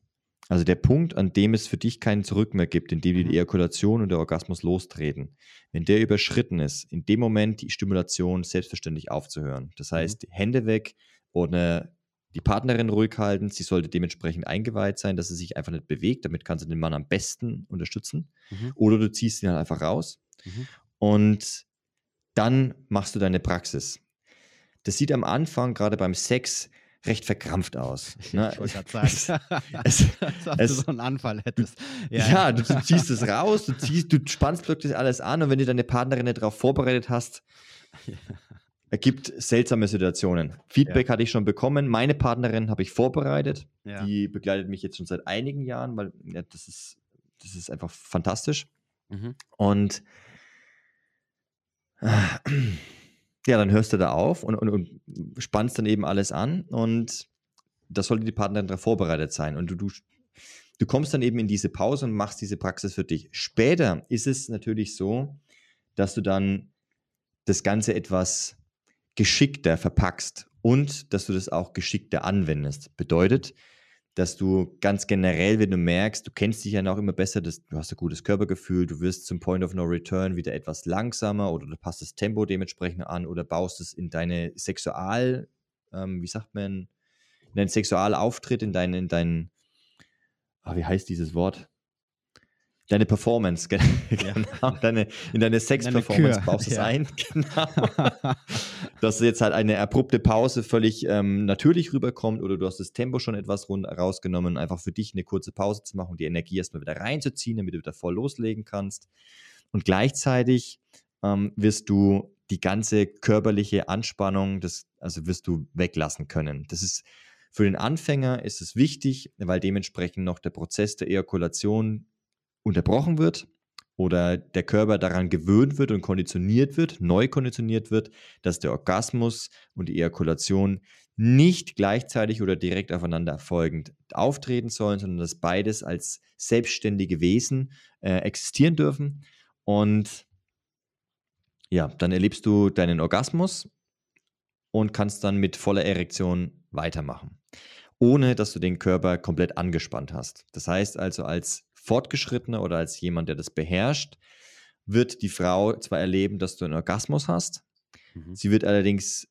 also der Punkt, an dem es für dich keinen Zurück mehr gibt, in dem die Mhm. Ejakulation und der Orgasmus lostreten, wenn der überschritten ist, in dem Moment die Stimulation selbstverständlich aufzuhören. Das Mhm. heißt, Hände weg oder die Partnerin ruhig halten. Sie sollte dementsprechend eingeweiht sein, dass sie sich einfach nicht bewegt. Damit kannst du den Mann am besten unterstützen. Mhm. Oder du ziehst ihn halt einfach raus Mhm. und dann machst du deine Praxis. Das sieht am Anfang, gerade beim Sex, recht verkrampft aus. Ne? Ich wollte gerade sagen, es- als ob es- du so einen Anfall hättest. Ja, du, du ziehst es raus, du, ziehst, du spannst wirklich alles an und wenn du deine Partnerin nicht darauf vorbereitet hast, ergibt seltsame Situationen. Feedback hatte ich schon bekommen. Meine Partnerin habe ich vorbereitet. Ja. Die begleitet mich jetzt schon seit einigen Jahren, weil ja, das, ist, das ist einfach fantastisch. Mhm. Und äh, ja, dann hörst du da auf und, und, und spannst dann eben alles an und das sollte die Partnerin darauf vorbereitet sein. Und du, du, du kommst dann eben in diese Pause und machst diese Praxis für dich. Später ist es natürlich so, dass du dann das Ganze etwas geschickter verpackst und dass du das auch geschickter anwendest. Bedeutet, dass du ganz generell, wenn du merkst, du kennst dich ja noch immer besser, das, du hast ein gutes Körpergefühl, du wirst zum Point of No Return wieder etwas langsamer oder du passt das Tempo dementsprechend an oder baust es in deine Sexual, ähm, wie sagt man, in deinen Sexualauftritt, in deinen, in deinen, ah, wie heißt dieses Wort? Deine Performance, gen- genau, deine, in deine Sex-Performance baust du es ja. ein, genau dass jetzt halt eine abrupte Pause völlig ähm, natürlich rüberkommt oder du hast das Tempo schon etwas rund rausgenommen, einfach für dich eine kurze Pause zu machen und die Energie erstmal wieder reinzuziehen, damit du wieder voll loslegen kannst. Und gleichzeitig ähm, wirst du die ganze körperliche Anspannung, das, also wirst du weglassen können. Das ist für den Anfänger ist es wichtig, weil dementsprechend noch der Prozess der Ejakulation unterbrochen wird oder der Körper daran gewöhnt wird und konditioniert wird, neu konditioniert wird, dass der Orgasmus und die Ejakulation nicht gleichzeitig oder direkt aufeinander folgend auftreten sollen, sondern dass beides als selbstständige Wesen äh, existieren dürfen. Und ja, dann erlebst du deinen Orgasmus und kannst dann mit voller Erektion weitermachen, ohne dass du den Körper komplett angespannt hast. Das heißt also, als Fortgeschrittener oder als jemand, der das beherrscht, wird die Frau zwar erleben, dass du einen Orgasmus hast, Mhm. sie wird allerdings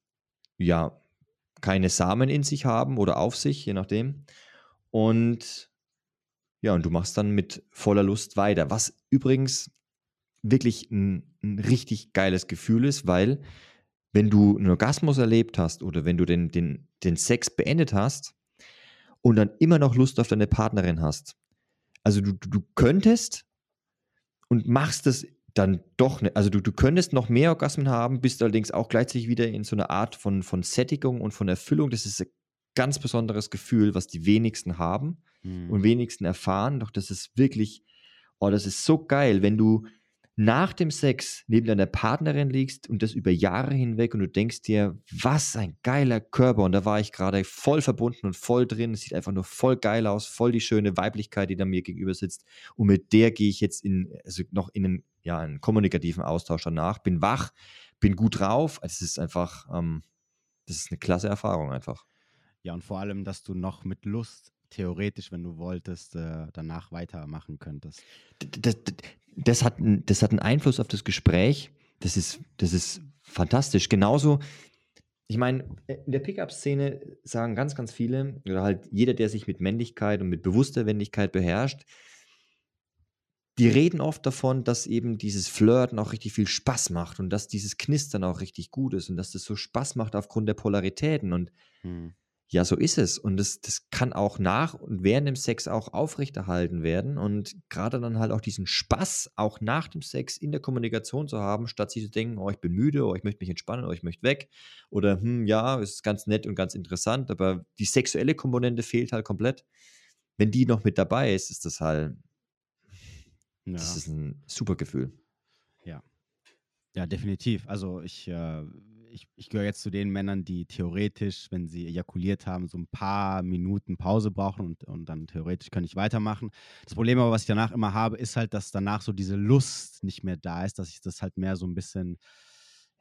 ja keine Samen in sich haben oder auf sich, je nachdem. Und ja, und du machst dann mit voller Lust weiter, was übrigens wirklich ein, ein richtig geiles Gefühl ist, weil wenn du einen Orgasmus erlebt hast oder wenn du den, den, den Sex beendet hast und dann immer noch Lust auf deine Partnerin hast, also du, du, könntest und machst es dann doch nicht, also du, du könntest noch mehr Orgasmen haben, bist allerdings auch gleichzeitig wieder in so einer Art von, von Sättigung und von Erfüllung. Das ist ein ganz besonderes Gefühl, was die wenigsten haben Mhm. und wenigsten erfahren. Doch das ist wirklich, oh, das ist so geil, wenn du nach dem Sex neben deiner Partnerin liegst und das über Jahre hinweg und du denkst dir, was ein geiler Körper. Und da war ich gerade voll verbunden und voll drin. Es sieht einfach nur voll geil aus, voll die schöne Weiblichkeit, die da mir gegenüber sitzt. Und mit der gehe ich jetzt in, also noch in einen, ja, einen kommunikativen Austausch danach, bin wach, bin gut drauf. Es ist einfach, ähm, das ist eine klasse Erfahrung einfach. Ja, und vor allem, dass du noch mit Lust, theoretisch, wenn du wolltest, äh, danach weitermachen könntest. das, das, das, hat, einen- das hat einen Einfluss auf das Gespräch. Das ist, das ist fantastisch. Genauso, ich meine, in der Pickup-Szene sagen ganz, ganz viele, oder halt jeder, der sich mit Männlichkeit und mit bewusster Männlichkeit beherrscht, die reden oft davon, dass eben dieses Flirten auch richtig viel Spaß macht und dass dieses Knistern auch richtig gut ist und dass das so Spaß macht aufgrund der Polaritäten. Und Mhm. Ja, so ist es. Und das, das kann auch nach und während dem Sex auch aufrechterhalten werden. Und gerade dann halt auch diesen Spaß auch nach dem Sex in der Kommunikation zu haben, statt sich zu denken, oh, ich bin müde, oh, ich möchte mich entspannen, oh, ich möchte weg. Oder, hm, ja, es ist ganz nett und ganz interessant, aber die sexuelle Komponente fehlt halt komplett. Wenn die noch mit dabei ist, ist das halt, Ja. das ist ein super Gefühl. Ja, definitiv. Also ich, äh, ich, ich gehöre jetzt zu den Männern, die theoretisch, wenn sie ejakuliert haben, so ein paar Minuten Pause brauchen und, und dann theoretisch kann ich weitermachen. Das Problem aber, was ich danach immer habe, ist halt, dass danach so diese Lust nicht mehr da ist, dass ich das halt mehr so ein bisschen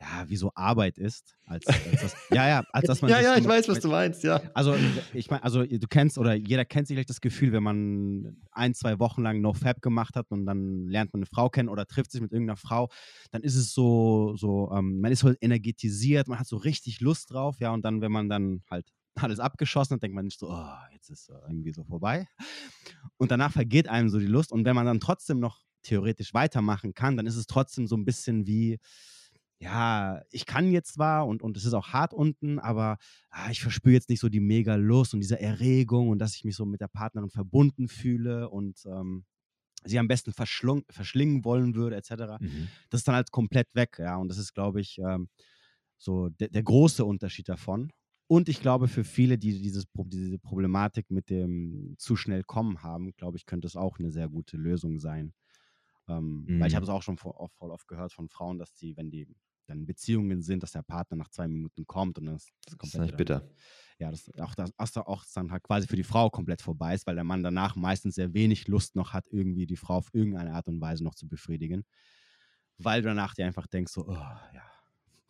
ja, wie so Arbeit ist, als, als das, ja, ja, als dass man. ja, ja, ich weiß, was du meinst, ja. Also, ich meine, also du kennst oder jeder kennt sicherlich das Gefühl, wenn man ein, zwei Wochen lang No Fab gemacht hat und dann lernt man eine Frau kennen oder trifft sich mit irgendeiner Frau, dann ist es so, so, ähm, man ist so energetisiert, man hat so richtig Lust drauf, ja, und dann, wenn man dann halt alles abgeschossen hat, denkt man nicht so, oh, jetzt ist es irgendwie so vorbei. Und danach vergeht einem so die Lust. Und wenn man dann trotzdem noch theoretisch weitermachen kann, dann ist es trotzdem so ein bisschen wie, ja, ich kann jetzt zwar und, und es ist auch hart unten, aber ah, ich verspüre jetzt nicht so die mega Lust und diese Erregung und dass ich mich so mit der Partnerin verbunden fühle und ähm, sie am besten verschlingen wollen würde, etc. Mhm. Das ist dann halt komplett weg, ja. Und das ist, glaube ich, ähm, so de der große Unterschied davon. Und ich glaube, für viele, die dieses, diese Problematik mit dem zu schnell kommen haben, glaube ich, könnte es auch eine sehr gute Lösung sein. Ähm, mhm. Weil ich habe mhm. es auch schon voll oft gehört von Frauen, dass die, wenn die dann Beziehungen sind, dass der Partner nach zwei Minuten kommt und das komplett. Das ist nicht bitter. Ja, das, auch, das, auch dann halt quasi für die Frau komplett vorbei ist, weil der Mann danach meistens sehr wenig Lust noch hat, irgendwie die Frau auf irgendeine Art und Weise noch zu befriedigen. Weil du danach dir einfach denkst, so, oh, ja,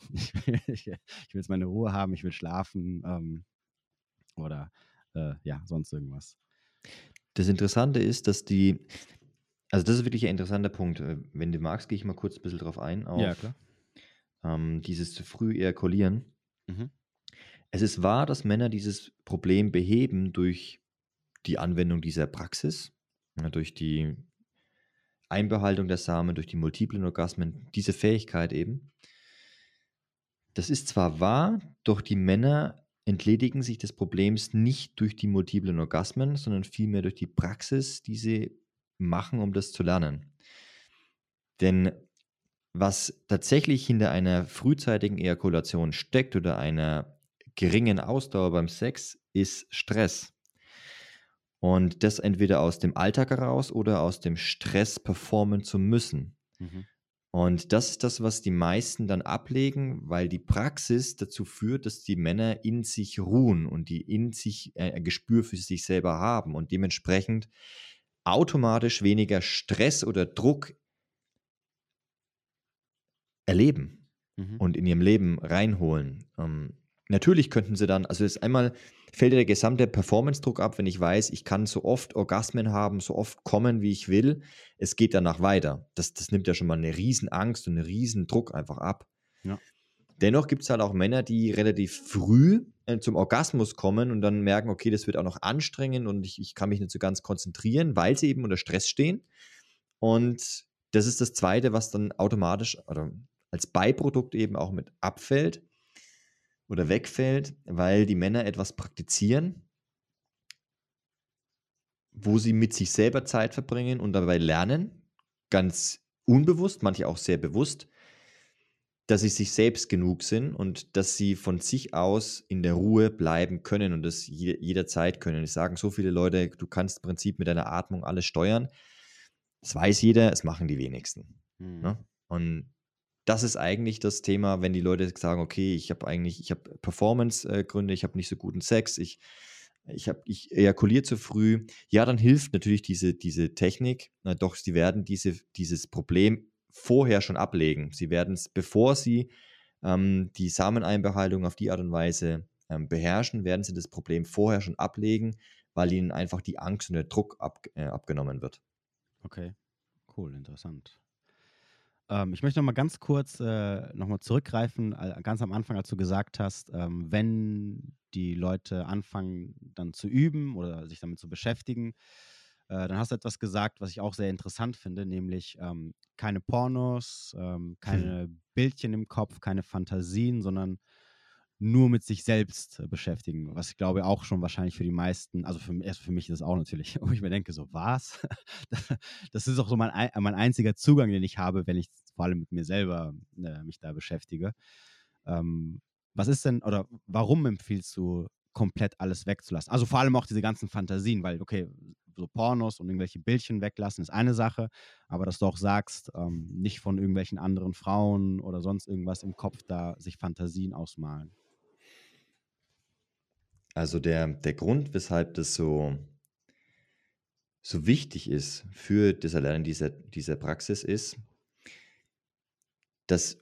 ich will, ich, ich will jetzt meine Ruhe haben, ich will schlafen ähm, oder äh, ja, sonst irgendwas. Das Interessante ist, dass die, also das ist wirklich ein interessanter Punkt. Äh, wenn du magst, gehe ich mal kurz ein bisschen drauf ein. Auf, ja, klar ähm, dieses zu früh ejakulieren. Mhm. Es ist wahr, dass Männer dieses Problem beheben durch die Anwendung dieser Praxis, ja, durch die Einbehaltung der Samen, durch die multiplen Orgasmen, diese Fähigkeit eben. Das ist zwar wahr, doch die Männer entledigen sich des Problems nicht durch die multiplen Orgasmen, sondern vielmehr durch die Praxis, die sie machen, um das zu lernen. Denn was tatsächlich hinter einer frühzeitigen Ejakulation steckt oder einer geringen Ausdauer beim Sex, ist Stress. Und das entweder aus dem Alltag heraus oder aus dem Stress performen zu müssen. Mhm. Und das ist das, was die meisten dann ablegen, weil die Praxis dazu führt, dass die Männer in sich ruhen und die in sich äh, ein Gespür für sich selber haben und dementsprechend automatisch weniger Stress oder Druck erleben mhm. und in ihrem Leben reinholen. Ähm, natürlich könnten sie dann, also ist einmal fällt der gesamte Performance-Druck ab, wenn ich weiß, ich kann so oft Orgasmen haben, so oft kommen, wie ich will. Es geht danach weiter. Das, das nimmt ja schon mal eine riesen Angst und einen riesen Druck einfach ab. Ja. Dennoch gibt es halt auch Männer, die relativ früh äh, zum Orgasmus kommen und dann merken, okay, das wird auch noch anstrengend und ich, ich kann mich nicht so ganz konzentrieren, weil sie eben unter Stress stehen. Und das ist das Zweite, was dann automatisch oder als Beiprodukt eben auch mit abfällt oder wegfällt, weil die Männer etwas praktizieren, wo sie mit sich selber Zeit verbringen und dabei lernen, ganz unbewusst, manche auch sehr bewusst, dass sie sich selbst genug sind und dass sie von sich aus in der Ruhe bleiben können und das jederzeit können. Ich sagen so viele Leute, du kannst im Prinzip mit deiner Atmung alles steuern. Das weiß jeder, es machen die wenigsten. Hm. Ne? Und das ist eigentlich das Thema, wenn die Leute sagen, okay, ich habe eigentlich, ich habe Performance-Gründe, ich habe nicht so guten Sex, ich, ich, ich ejakuliere zu früh. Ja, dann hilft natürlich diese, diese Technik, na, doch sie werden diese, dieses Problem vorher schon ablegen. Sie werden es, bevor sie ähm, die Sameneinbehaltung auf die Art und Weise ähm, beherrschen, werden sie das Problem vorher schon ablegen, weil ihnen einfach die Angst und der Druck ab, äh, abgenommen wird. Okay, cool, interessant. Ähm, ich möchte noch mal ganz kurz äh, noch mal zurückgreifen, ganz am Anfang, als du gesagt hast, ähm, wenn die Leute anfangen dann zu üben oder sich damit zu beschäftigen, äh, dann hast du etwas gesagt, was ich auch sehr interessant finde, nämlich ähm, keine Pornos, ähm, keine hm. Bildchen im Kopf, keine Fantasien, sondern nur mit sich selbst äh, beschäftigen, was ich glaube auch schon wahrscheinlich für die meisten, also für, erst für mich ist das auch natürlich, wo ich mir denke, so was? das ist auch so mein, mein einziger Zugang, den ich habe, wenn ich vor allem mit mir selber äh, mich da beschäftige. Ähm, was ist denn, oder warum empfiehlst du komplett alles wegzulassen? Also vor allem auch diese ganzen Fantasien, weil, okay, so Pornos und irgendwelche Bildchen weglassen, ist eine Sache, aber dass du auch sagst, ähm, nicht von irgendwelchen anderen Frauen oder sonst irgendwas im Kopf da sich Fantasien ausmalen. Also der, der Grund, weshalb das so, so wichtig ist für das Erlernen dieser, dieser Praxis ist, dass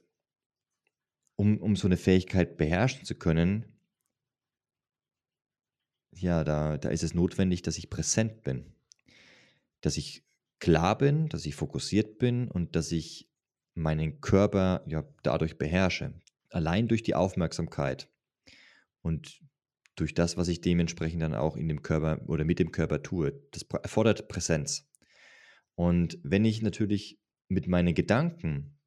um, um so eine Fähigkeit beherrschen zu können, ja, da, da ist es notwendig, dass ich präsent bin. Dass ich klar bin, dass ich fokussiert bin und dass ich meinen Körper ja dadurch beherrsche. Allein durch die Aufmerksamkeit und durch das, was ich dementsprechend dann auch in dem Körper oder mit dem Körper tue. Das erfordert Präsenz. Und wenn ich natürlich mit meinen Gedanken,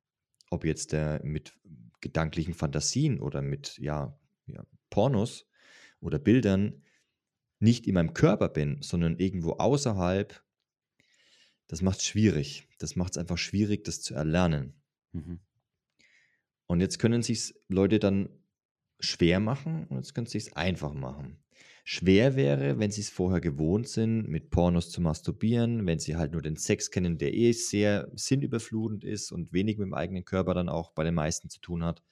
ob jetzt der mit gedanklichen Fantasien oder mit ja, ja, Pornos oder Bildern nicht in meinem Körper bin, sondern irgendwo außerhalb, das macht es schwierig. Das macht es einfach schwierig, das zu erlernen. Mhm. Und jetzt können sich Leute dann schwer machen und jetzt können sie es einfach machen. Schwer wäre, wenn sie es vorher gewohnt sind, mit Pornos zu masturbieren, wenn sie halt nur den Sex kennen, der eh sehr sinnüberflutend ist und wenig mit dem eigenen Körper dann auch bei den meisten zu tun hat.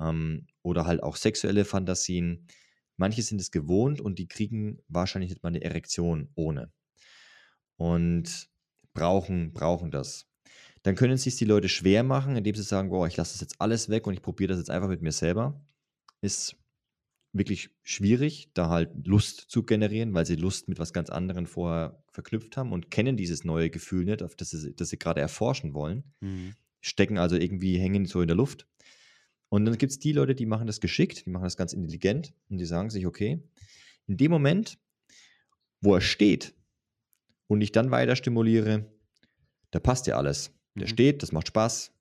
Ähm, oder halt auch sexuelle Fantasien. Manche sind es gewohnt und die kriegen wahrscheinlich nicht mal eine Erektion ohne. Und brauchen, brauchen das. Dann können sich die Leute schwer machen, indem sie sagen, boah, ich lasse das jetzt alles weg und ich probiere das jetzt einfach mit mir selber. Ist wirklich schwierig, da halt Lust zu generieren, weil sie Lust mit was ganz anderem vorher verknüpft haben und kennen dieses neue Gefühl nicht, auf das sie, das sie gerade erforschen wollen. Mhm. Stecken also irgendwie, hängen so in der Luft. Und dann gibt es die Leute, die machen das geschickt, die machen das ganz intelligent und die sagen sich, okay, in dem Moment, wo er steht und ich dann weiter stimuliere, da passt ja alles. Der mhm. steht, das macht Spaß,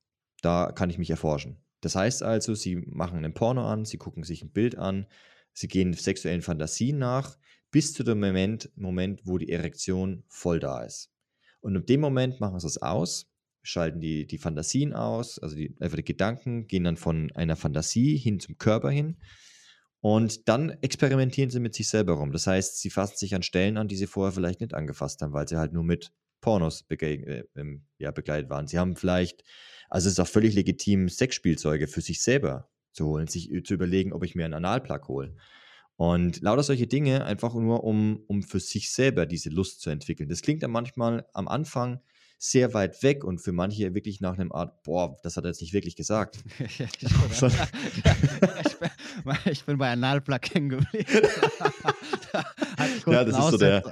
da kann ich mich erforschen. Das heißt also, sie machen einen Porno an, sie gucken sich ein Bild an, sie gehen sexuellen Fantasien nach, bis zu dem Moment, Moment wo die Erektion voll da ist. Und in dem Moment machen sie es aus schalten die, die Fantasien aus, also die, einfach die Gedanken gehen dann von einer Fantasie hin zum Körper hin. Und dann experimentieren sie mit sich selber rum. Das heißt, sie fassen sich an Stellen an, die sie vorher vielleicht nicht angefasst haben, weil sie halt nur mit Pornos äh, begleitet waren. Sie haben vielleicht, also es ist auch völlig legitim, Sexspielzeuge für sich selber zu holen, sich zu überlegen, ob ich mir einen Analplug hole. Und lauter solche Dinge, einfach nur um, um für sich selber diese Lust zu entwickeln. Das klingt dann manchmal am Anfang sehr weit weg und für manche wirklich nach einem Art, boah, das hat er jetzt nicht wirklich gesagt. ich bin bei Analplug hängen geblieben. ja, das ist so der,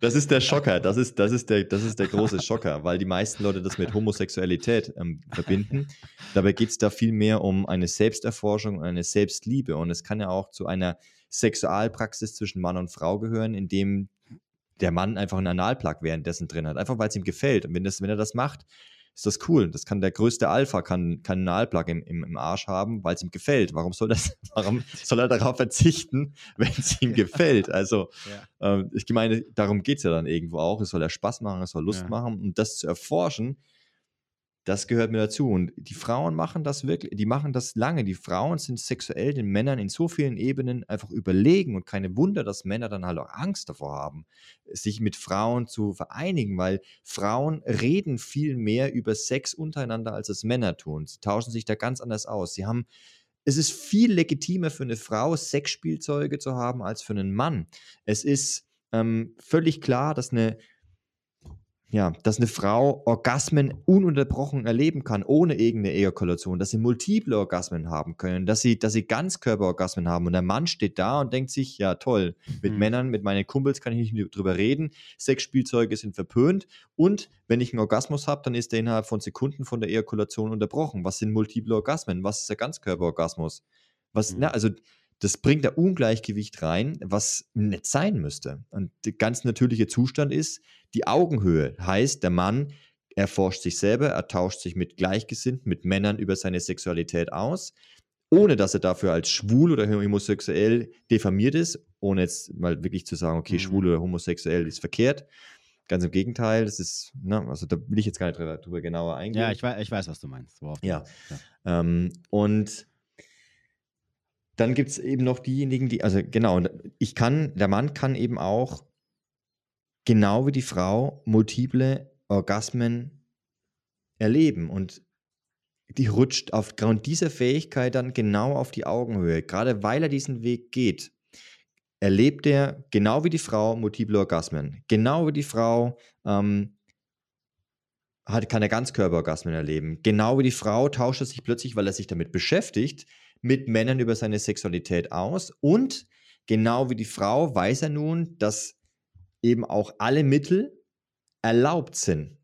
das ist der Schocker, das ist, das ist der, das ist der große Schocker, weil die meisten Leute das mit Homosexualität ähm, verbinden. Dabei geht es da viel mehr um eine Selbsterforschung und eine Selbstliebe und es kann ja auch zu einer Sexualpraxis zwischen Mann und Frau gehören, in dem der Mann einfach einen Analplug währenddessen drin hat. Einfach weil es ihm gefällt. Und wenn, das, wenn er das macht, ist das cool. Das kann der größte Alpha, kann, kann einen im, im, im Arsch haben, weil es ihm gefällt. Warum soll das, warum soll er darauf verzichten, wenn es ihm gefällt? Also, ja. ähm, ich meine, darum geht es ja dann irgendwo auch. Es soll ja Spaß machen, es soll Lust ja. machen. Und das zu erforschen, das gehört mir dazu. Und die Frauen machen das wirklich, die machen das lange. Die Frauen sind sexuell den Männern in so vielen Ebenen einfach überlegen und keine Wunder, dass Männer dann halt auch Angst davor haben, sich mit Frauen zu vereinigen, weil Frauen reden viel mehr über Sex untereinander, als es Männer tun. Sie tauschen sich da ganz anders aus. Sie haben es ist viel legitimer für eine Frau, Sexspielzeuge zu haben, als für einen Mann. Es ist ähm, völlig klar, dass eine ja, dass eine Frau Orgasmen ununterbrochen erleben kann, ohne irgendeine Ejakulation, dass sie multiple Orgasmen haben können, dass sie, dass sie Ganzkörperorgasmen haben. Und der Mann steht da und denkt sich, ja toll, mit mhm. Männern, mit meinen Kumpels kann ich nicht drüber reden, Sexspielzeuge sind verpönt und wenn ich einen Orgasmus habe, dann ist der innerhalb von Sekunden von der Ejakulation unterbrochen. Was sind multiple Orgasmen? Was ist der Ganzkörperorgasmus? Was, mhm. na, also das bringt da Ungleichgewicht rein, was nicht sein müsste. Und der ganz natürliche Zustand ist die Augenhöhe. Heißt, der Mann erforscht sich selber, er tauscht sich mit Gleichgesinnten, mit Männern über seine Sexualität aus, ohne dass er dafür als schwul oder homosexuell diffamiert ist, ohne jetzt mal wirklich zu sagen, okay, mhm. schwul oder homosexuell ist verkehrt. Ganz im Gegenteil, das ist, ne, also da will ich jetzt gar nicht drüber, drüber genauer eingehen. Ja, ich weiß, ich weiß was du meinst. Wow. Ja. ja. Ähm, und dann gibt es eben noch diejenigen, die, also genau, ich kann, der Mann kann eben auch genau wie die Frau multiple Orgasmen erleben. Und die rutscht aufgrund dieser Fähigkeit dann genau auf die Augenhöhe. Gerade weil er diesen Weg geht, erlebt er genau wie die Frau multiple Orgasmen. Genau wie die Frau ähm, hat, kann er Ganzkörperorgasmen erleben. Genau wie die Frau tauscht er sich plötzlich, weil er sich damit beschäftigt, mit Männern über seine Sexualität aus. Und genau wie die Frau weiß er nun, dass eben auch alle Mittel erlaubt sind,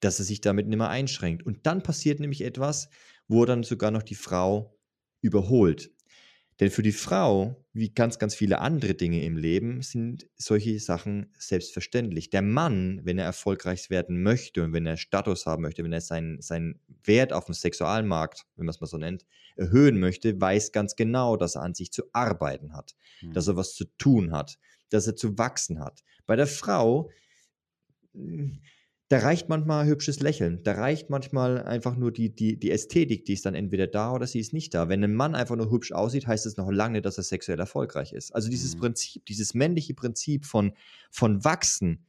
dass er sich damit nicht mehr einschränkt. Und dann passiert nämlich etwas, wo er dann sogar noch die Frau überholt. Denn für die Frau, wie ganz, ganz viele andere Dinge im Leben, sind solche Sachen selbstverständlich. Der Mann, wenn er erfolgreich werden möchte und wenn er Status haben möchte, wenn er seinen, seinen Wert auf dem Sexualmarkt, wenn man es mal so nennt, erhöhen möchte, weiß ganz genau, dass er an sich zu arbeiten hat, mhm. dass er was zu tun hat, dass er zu wachsen hat. Bei der Frau, da reicht manchmal ein hübsches Lächeln. Da reicht manchmal einfach nur die, die, die Ästhetik, die ist dann entweder da oder sie ist nicht da. Wenn ein Mann einfach nur hübsch aussieht, heißt das noch lange nicht, dass er sexuell erfolgreich ist. Also dieses mhm. Prinzip, dieses männliche Prinzip von, von Wachsen,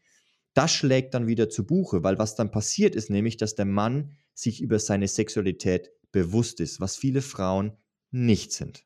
das schlägt dann wieder zu Buche, weil was dann passiert ist nämlich, dass der Mann sich über seine Sexualität bewusst ist, was viele Frauen nicht sind.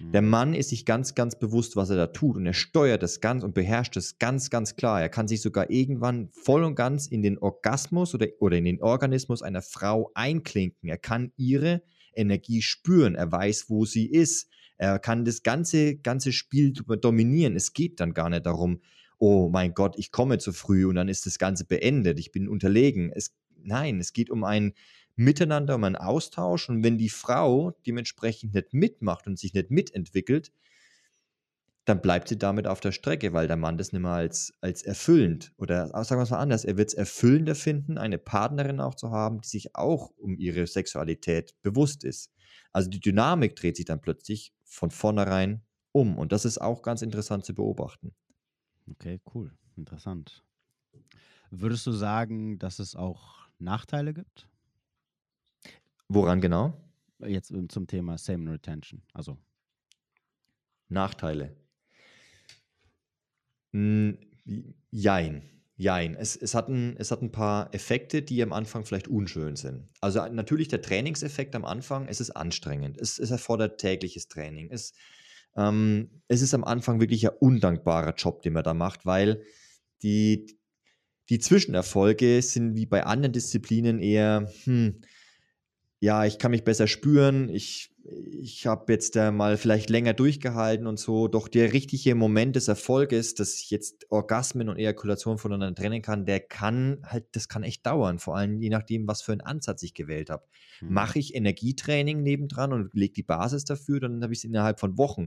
Der mhm. Mann ist sich ganz, ganz bewusst, was er da tut und er steuert das ganz und beherrscht es ganz, ganz klar. Er kann sich sogar irgendwann voll und ganz in den Orgasmus oder, oder in den Organismus einer Frau einklinken. Er kann ihre Energie spüren. Er weiß, wo sie ist. Er kann das ganze, ganze Spiel dominieren. Es geht dann gar nicht darum, oh mein Gott, ich komme zu früh und dann ist das Ganze beendet. Ich bin unterlegen. Es, nein, es geht um ein Miteinander, um einen Austausch. Und wenn die Frau dementsprechend nicht mitmacht und sich nicht mitentwickelt, dann bleibt sie damit auf der Strecke, weil der Mann das nicht mehr als, als erfüllend oder sagen wir es mal anders, er wird es erfüllender finden, eine Partnerin auch zu haben, die sich auch um ihre Sexualität bewusst ist. Also die Dynamik dreht sich dann plötzlich von vornherein um und das ist auch ganz interessant zu beobachten. Okay, cool, interessant. Würdest du sagen, dass es auch Nachteile gibt? Woran genau? Jetzt ähm, zum Thema Semen Retention. Also. Nachteile. Hm, jein. Jein. Es, es, hat ein, es hat ein paar Effekte, die am Anfang vielleicht unschön sind. Also natürlich der Trainingseffekt am Anfang, es ist anstrengend. Es, es erfordert tägliches Training. Es, ähm, es ist am Anfang wirklich ein undankbarer Job, den man da macht, weil die, die Zwischenerfolge sind wie bei anderen Disziplinen eher, hm, ja, ich kann mich besser spüren, ich, ich habe jetzt äh, mal vielleicht länger durchgehalten und so. Doch der richtige Moment des Erfolges, dass ich jetzt Orgasmen und Ejakulation voneinander trennen kann, der kann halt, das kann echt dauern. Vor allem je nachdem, was für einen Ansatz ich gewählt habe. Mhm. Mache ich Energietraining nebendran und lege die Basis dafür, dann habe ich es innerhalb von Wochen.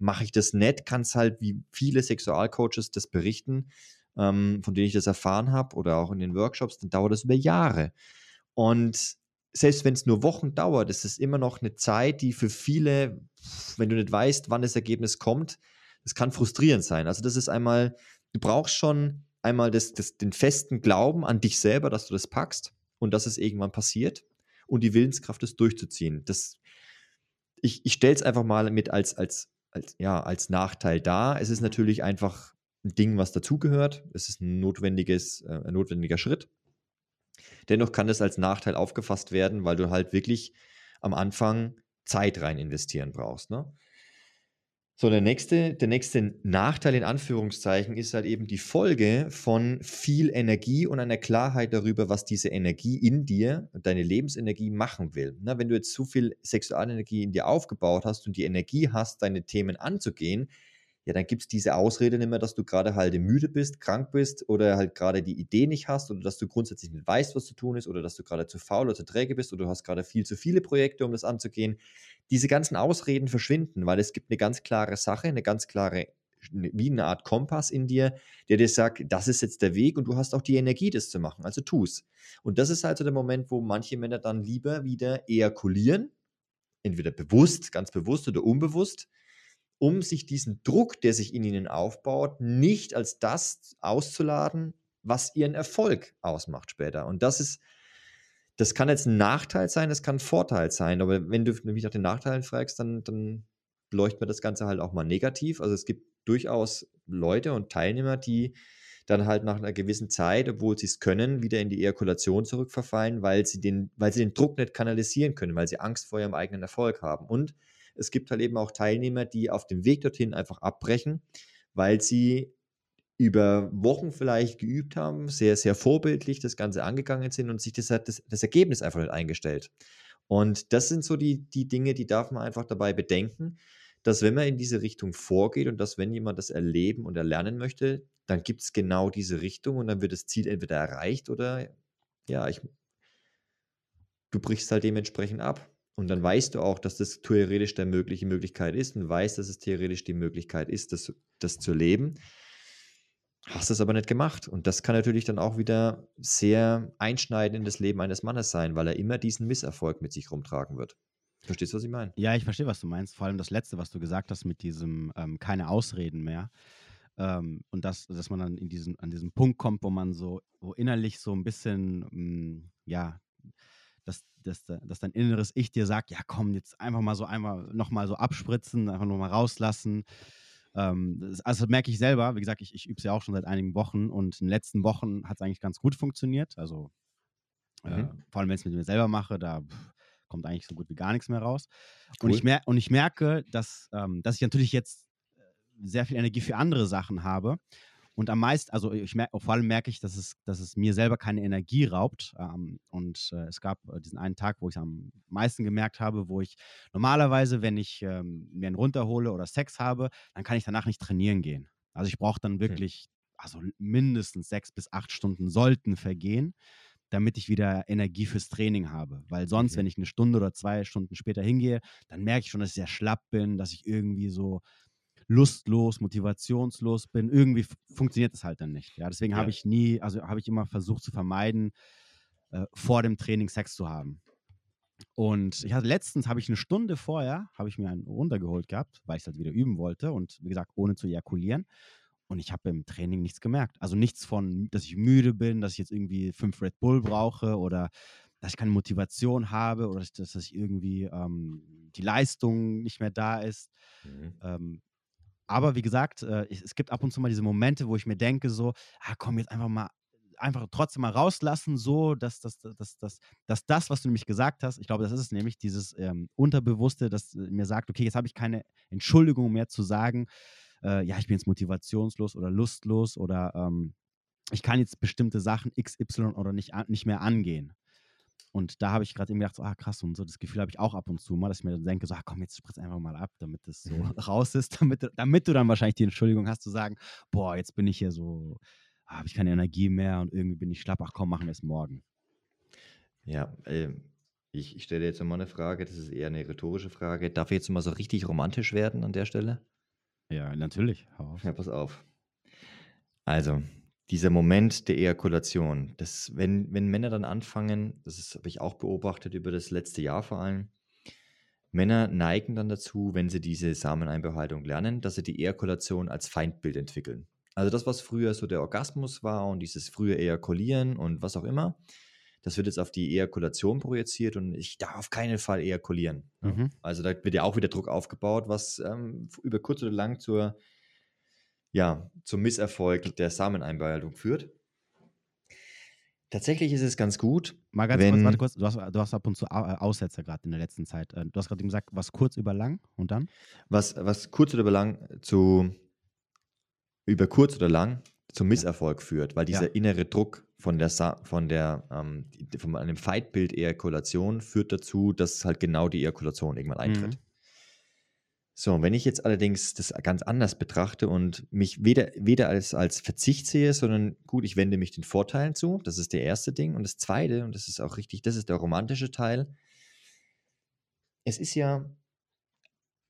Mache ich das nicht, kann es halt, wie viele Sexualcoaches das berichten, ähm, von denen ich das erfahren habe oder auch in den Workshops, dann dauert das über Jahre. Und selbst wenn es nur Wochen dauert, ist es immer noch eine Zeit, die für viele, wenn du nicht weißt, wann das Ergebnis kommt, das kann frustrierend sein. Also das ist einmal, du brauchst schon einmal das, das, den festen Glauben an dich selber, dass du das packst und dass es irgendwann passiert und die Willenskraft, das durchzuziehen. Das, ich ich stelle es einfach mal mit als, als, als, ja, als Nachteil dar. Es ist natürlich einfach ein Ding, was dazugehört. Es ist ein, notwendiges, äh, ein notwendiger Schritt. Dennoch kann das als Nachteil aufgefasst werden, weil du halt wirklich am Anfang Zeit rein investieren brauchst. Ne? So, der nächste, der nächste Nachteil in Anführungszeichen ist halt eben die Folge von viel Energie und einer Klarheit darüber, was diese Energie in dir, deine Lebensenergie machen will. Na, wenn du jetzt zu viel Sexualenergie in dir aufgebaut hast und die Energie hast, deine Themen anzugehen, ja, dann gibt es diese Ausrede nicht mehr, dass du gerade halt müde bist, krank bist oder halt gerade die Idee nicht hast oder dass du grundsätzlich nicht weißt, was zu tun ist oder dass du gerade zu faul oder zu träge bist oder du hast gerade viel zu viele Projekte, um das anzugehen. Diese ganzen Ausreden verschwinden, weil es gibt eine ganz klare Sache, eine ganz klare, wie eine Art Kompass in dir, der dir sagt, das ist jetzt der Weg und du hast auch die Energie, das zu machen, also tu es. Und das ist also der Moment, wo manche Männer dann lieber wieder ejakulieren, entweder bewusst, ganz bewusst oder unbewusst, um sich diesen Druck, der sich in ihnen aufbaut, nicht als das auszuladen, was ihren Erfolg ausmacht später. Und das ist, das kann jetzt ein Nachteil sein, das kann ein Vorteil sein. Aber wenn du mich nach den Nachteilen fragst, dann, dann beleuchten wir das Ganze halt auch mal negativ. Also es gibt durchaus Leute und Teilnehmer, die dann halt nach einer gewissen Zeit, obwohl sie es können, wieder in die Ejakulation zurückverfallen, weil sie, den, weil sie den Druck nicht kanalisieren können, weil sie Angst vor ihrem eigenen Erfolg haben. Und es gibt halt eben auch Teilnehmer, die auf dem Weg dorthin einfach abbrechen, weil sie über Wochen vielleicht geübt haben, sehr, sehr vorbildlich das Ganze angegangen sind und sich das, das, das Ergebnis einfach nicht eingestellt. Und das sind so die, die Dinge, die darf man einfach dabei bedenken, dass wenn man in diese Richtung vorgeht und dass wenn jemand das erleben und erlernen möchte, dann gibt es genau diese Richtung und dann wird das Ziel entweder erreicht oder ja, ich, du brichst halt dementsprechend ab. Und dann weißt du auch, dass das theoretisch der mögliche Möglichkeit ist und weißt, dass es theoretisch die Möglichkeit ist, das, das zu leben. Hast es aber nicht gemacht. Und das kann natürlich dann auch wieder sehr einschneidend in das Leben eines Mannes sein, weil er immer diesen Misserfolg mit sich rumtragen wird. Verstehst du, was ich meine? Ja, ich verstehe, was du meinst. Vor allem das Letzte, was du gesagt hast mit diesem ähm, keine Ausreden mehr. Ähm, und das, dass man dann in diesen, an diesen Punkt kommt, wo man so, wo innerlich so ein bisschen, mh, mm, ja, dass, dass, dass dein inneres Ich dir sagt, ja komm, jetzt einfach mal so einmal nochmal so abspritzen, einfach nochmal rauslassen. Ähm, das, also das merke ich selber, wie gesagt, ich, ich übe es ja auch schon seit einigen Wochen und in den letzten Wochen hat es eigentlich ganz gut funktioniert. Also äh, mhm. äh, vor allem, wenn ich es mit mir selber mache, da pff, kommt eigentlich so gut wie gar nichts mehr raus. Cool. Und, ich mer und ich merke, dass, ähm, dass ich natürlich jetzt äh, sehr viel Energie für andere Sachen habe. Und am meisten, also ich merke, vor allem merke ich, dass es, dass es mir selber keine Energie raubt. Ähm, und äh, es gab äh, diesen einen Tag, wo ich es am meisten gemerkt habe, wo ich normalerweise, wenn ich ähm, mir einen runterhole oder Sex habe, dann kann ich danach nicht trainieren gehen. Also ich brauche dann wirklich, also mindestens sechs bis acht Stunden sollten vergehen, damit ich wieder Energie fürs Training habe. Weil sonst, mhm. wenn ich eine Stunde oder zwei Stunden später hingehe, dann merke ich schon, dass ich sehr schlapp bin, dass ich irgendwie so lustlos, motivationslos bin. Irgendwie funktioniert das halt dann nicht. Ja, deswegen ja. habe ich nie, also habe ich immer versucht zu vermeiden, äh, vor dem Training Sex zu haben. Und ich hatte letztens, habe ich eine Stunde vorher, habe ich mir einen runtergeholt gehabt, weil ich es halt wieder üben wollte und wie gesagt, ohne zu ejakulieren. Und ich habe im Training nichts gemerkt. Also nichts von, dass ich müde bin, dass ich jetzt irgendwie fünf Red Bull brauche oder dass ich keine Motivation habe oder dass, dass ich irgendwie ähm, die Leistung nicht mehr da ist. Mhm. Ähm, aber wie gesagt, äh, es gibt ab und zu mal diese Momente, wo ich mir denke, so, ah, komm, jetzt einfach mal einfach trotzdem mal rauslassen, so dass, dass, dass, dass, dass das, was du nämlich gesagt hast, ich glaube, das ist es nämlich, dieses ähm, Unterbewusste, das äh, mir sagt, okay, jetzt habe ich keine Entschuldigung mehr zu sagen, äh, ja, ich bin jetzt motivationslos oder lustlos oder ähm, ich kann jetzt bestimmte Sachen XY oder nicht, nicht mehr angehen. Und da habe ich gerade eben gedacht, so, ah krass, und so das Gefühl habe ich auch ab und zu mal, dass ich mir dann denke, so, ah, komm, jetzt spritz einfach mal ab, damit das so mhm. raus ist, damit, damit du dann wahrscheinlich die Entschuldigung hast zu sagen, boah, jetzt bin ich hier so, ah, habe ich keine Energie mehr und irgendwie bin ich schlapp, ach komm, machen wir es morgen. Ja, äh, ich, ich stelle jetzt nochmal eine Frage, das ist eher eine rhetorische Frage. Darf ich jetzt mal so richtig romantisch werden an der Stelle? Ja, natürlich. Ja, pass auf. Also, dieser Moment der Ejakulation, das, wenn, wenn Männer dann anfangen, das habe ich auch beobachtet über das letzte Jahr vor allem, Männer neigen dann dazu, wenn sie diese Sameneinbehaltung lernen, dass sie die Ejakulation als Feindbild entwickeln. Also das, was früher so der Orgasmus war und dieses frühe Ejakulieren und was auch immer, das wird jetzt auf die Ejakulation projiziert und ich darf auf keinen Fall ejakulieren. Mhm. Also da wird ja auch wieder Druck aufgebaut, was ähm, über kurz oder lang zur ja, zum Misserfolg der Sameneinbehaltung führt. Tatsächlich ist es ganz gut. Mal ganz wenn, kurz, warte kurz, du hast, du hast ab und zu äh, Aussetzer gerade in der letzten Zeit. Äh, du hast gerade gesagt, was kurz über lang und dann? Was, was kurz oder über lang zu über kurz oder lang zum Misserfolg führt, weil dieser ja. innere Druck von der von der ähm, von einem Feindbild Ejakulation führt dazu, dass halt genau die Ejakulation irgendwann eintritt. Mhm. So, wenn ich jetzt allerdings das ganz anders betrachte und mich weder, weder als, als Verzicht sehe, sondern gut, ich wende mich den Vorteilen zu, das ist der erste Ding. Und das zweite, und das ist auch richtig, das ist der romantische Teil. Es ist ja,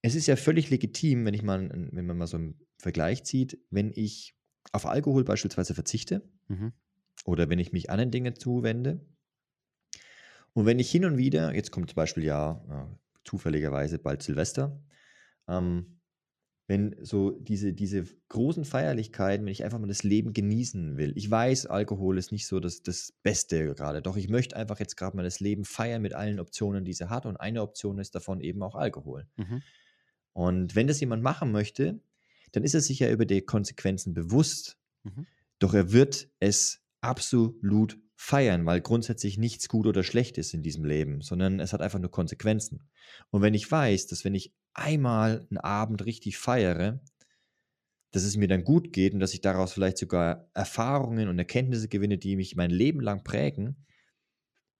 es ist ja völlig legitim, wenn ich mal, wenn man mal so einen Vergleich zieht, wenn ich auf Alkohol beispielsweise verzichte mhm. oder wenn ich mich anderen Dingen zuwende. Und wenn ich hin und wieder, jetzt kommt zum Beispiel ja, ja zufälligerweise bald Silvester, ähm, wenn so diese, diese großen Feierlichkeiten, wenn ich einfach mal das Leben genießen will. Ich weiß, Alkohol ist nicht so das, das Beste gerade, doch ich möchte einfach jetzt gerade mal das Leben feiern mit allen Optionen, die es hat. Und eine Option ist davon eben auch Alkohol. Mhm. Und wenn das jemand machen möchte, dann ist er sich ja über die Konsequenzen bewusst, mhm. Doch er wird es absolut feiern, weil grundsätzlich nichts gut oder schlecht ist in diesem Leben, sondern es hat einfach nur Konsequenzen. Und wenn ich weiß, dass wenn ich einmal einen Abend richtig feiere, dass es mir dann gut geht und dass ich daraus vielleicht sogar Erfahrungen und Erkenntnisse gewinne, die mich mein Leben lang prägen,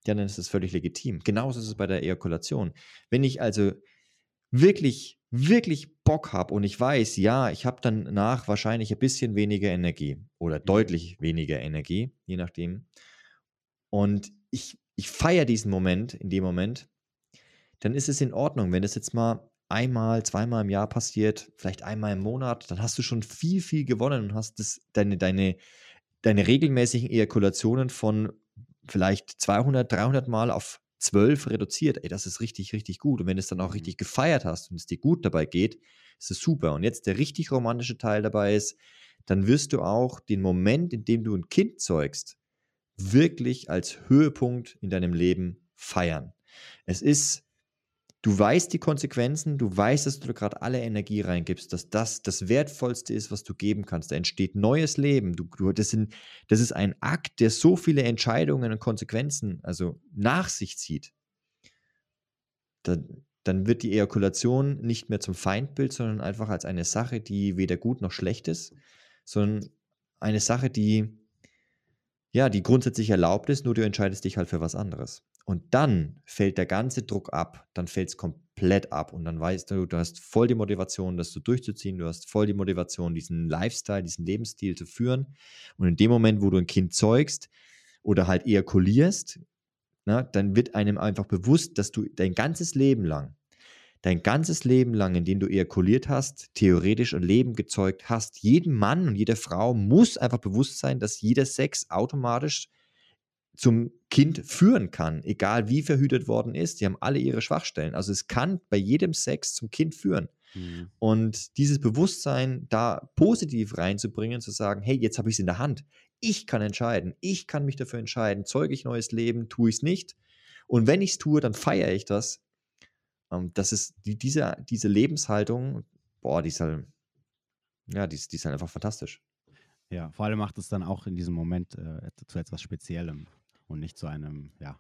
ja, dann ist das völlig legitim. Genauso ist es bei der Ejakulation. Wenn ich also wirklich, wirklich Bock habe und ich weiß, ja, ich habe dann nach wahrscheinlich ein bisschen weniger Energie oder mhm. deutlich weniger Energie, je nachdem, und ich, ich feiere diesen Moment in dem Moment, dann ist es in Ordnung, wenn das jetzt mal einmal, zweimal im Jahr passiert, vielleicht einmal im Monat, dann hast du schon viel, viel gewonnen und hast das, deine, deine, deine regelmäßigen Ejakulationen von vielleicht 200, 300 Mal auf 12 reduziert. Ey, das ist richtig, richtig gut. Und wenn du es dann auch mhm. richtig gefeiert hast und es dir gut dabei geht, ist es super. Und jetzt der richtig romantische Teil dabei ist, dann wirst du auch den Moment, in dem du ein Kind zeugst, wirklich als Höhepunkt in deinem Leben feiern. Es ist Du weißt die Konsequenzen, du weißt, dass du gerade alle Energie reingibst, dass das das Wertvollste ist, was du geben kannst. Da entsteht neues Leben. Du, du, das, sind, das ist ein Akt, der so viele Entscheidungen und Konsequenzen also nach sich zieht. Da, dann wird die Ejakulation nicht mehr zum Feindbild, sondern einfach als eine Sache, die weder gut noch schlecht ist, sondern eine Sache, die ja, die grundsätzlich erlaubt ist, nur du entscheidest dich halt für was anderes. Und dann fällt der ganze Druck ab, dann fällt es komplett ab und dann weißt du, du hast voll die Motivation, das so durchzuziehen, du hast voll die Motivation, diesen Lifestyle, diesen Lebensstil zu führen. Und in dem Moment, wo du ein Kind zeugst oder halt ejakulierst, na, dann wird einem einfach bewusst, dass du dein ganzes Leben lang, dein ganzes Leben lang, in dem du ejakuliert hast, theoretisch ein Leben gezeugt hast. Jedem Mann und jeder Frau muss einfach bewusst sein, dass jeder Sex automatisch zum Kind führen kann, egal wie verhütet worden ist. Die haben alle ihre Schwachstellen. Also es kann bei jedem Sex zum Kind führen. Mhm. Und dieses Bewusstsein da positiv reinzubringen, zu sagen, hey, jetzt habe ich es in der Hand. Ich kann entscheiden. Ich kann mich dafür entscheiden. Zeuge ich neues Leben, tue ich es nicht. Und wenn ich es tue, dann feiere ich das. Ähm, das ist die, diese, diese Lebenshaltung, boah, die ist halt, ja, die ist, die ist halt einfach fantastisch. Ja, vor allem macht es dann auch in diesem Moment äh, zu etwas Speziellem und nicht zu einem, ja,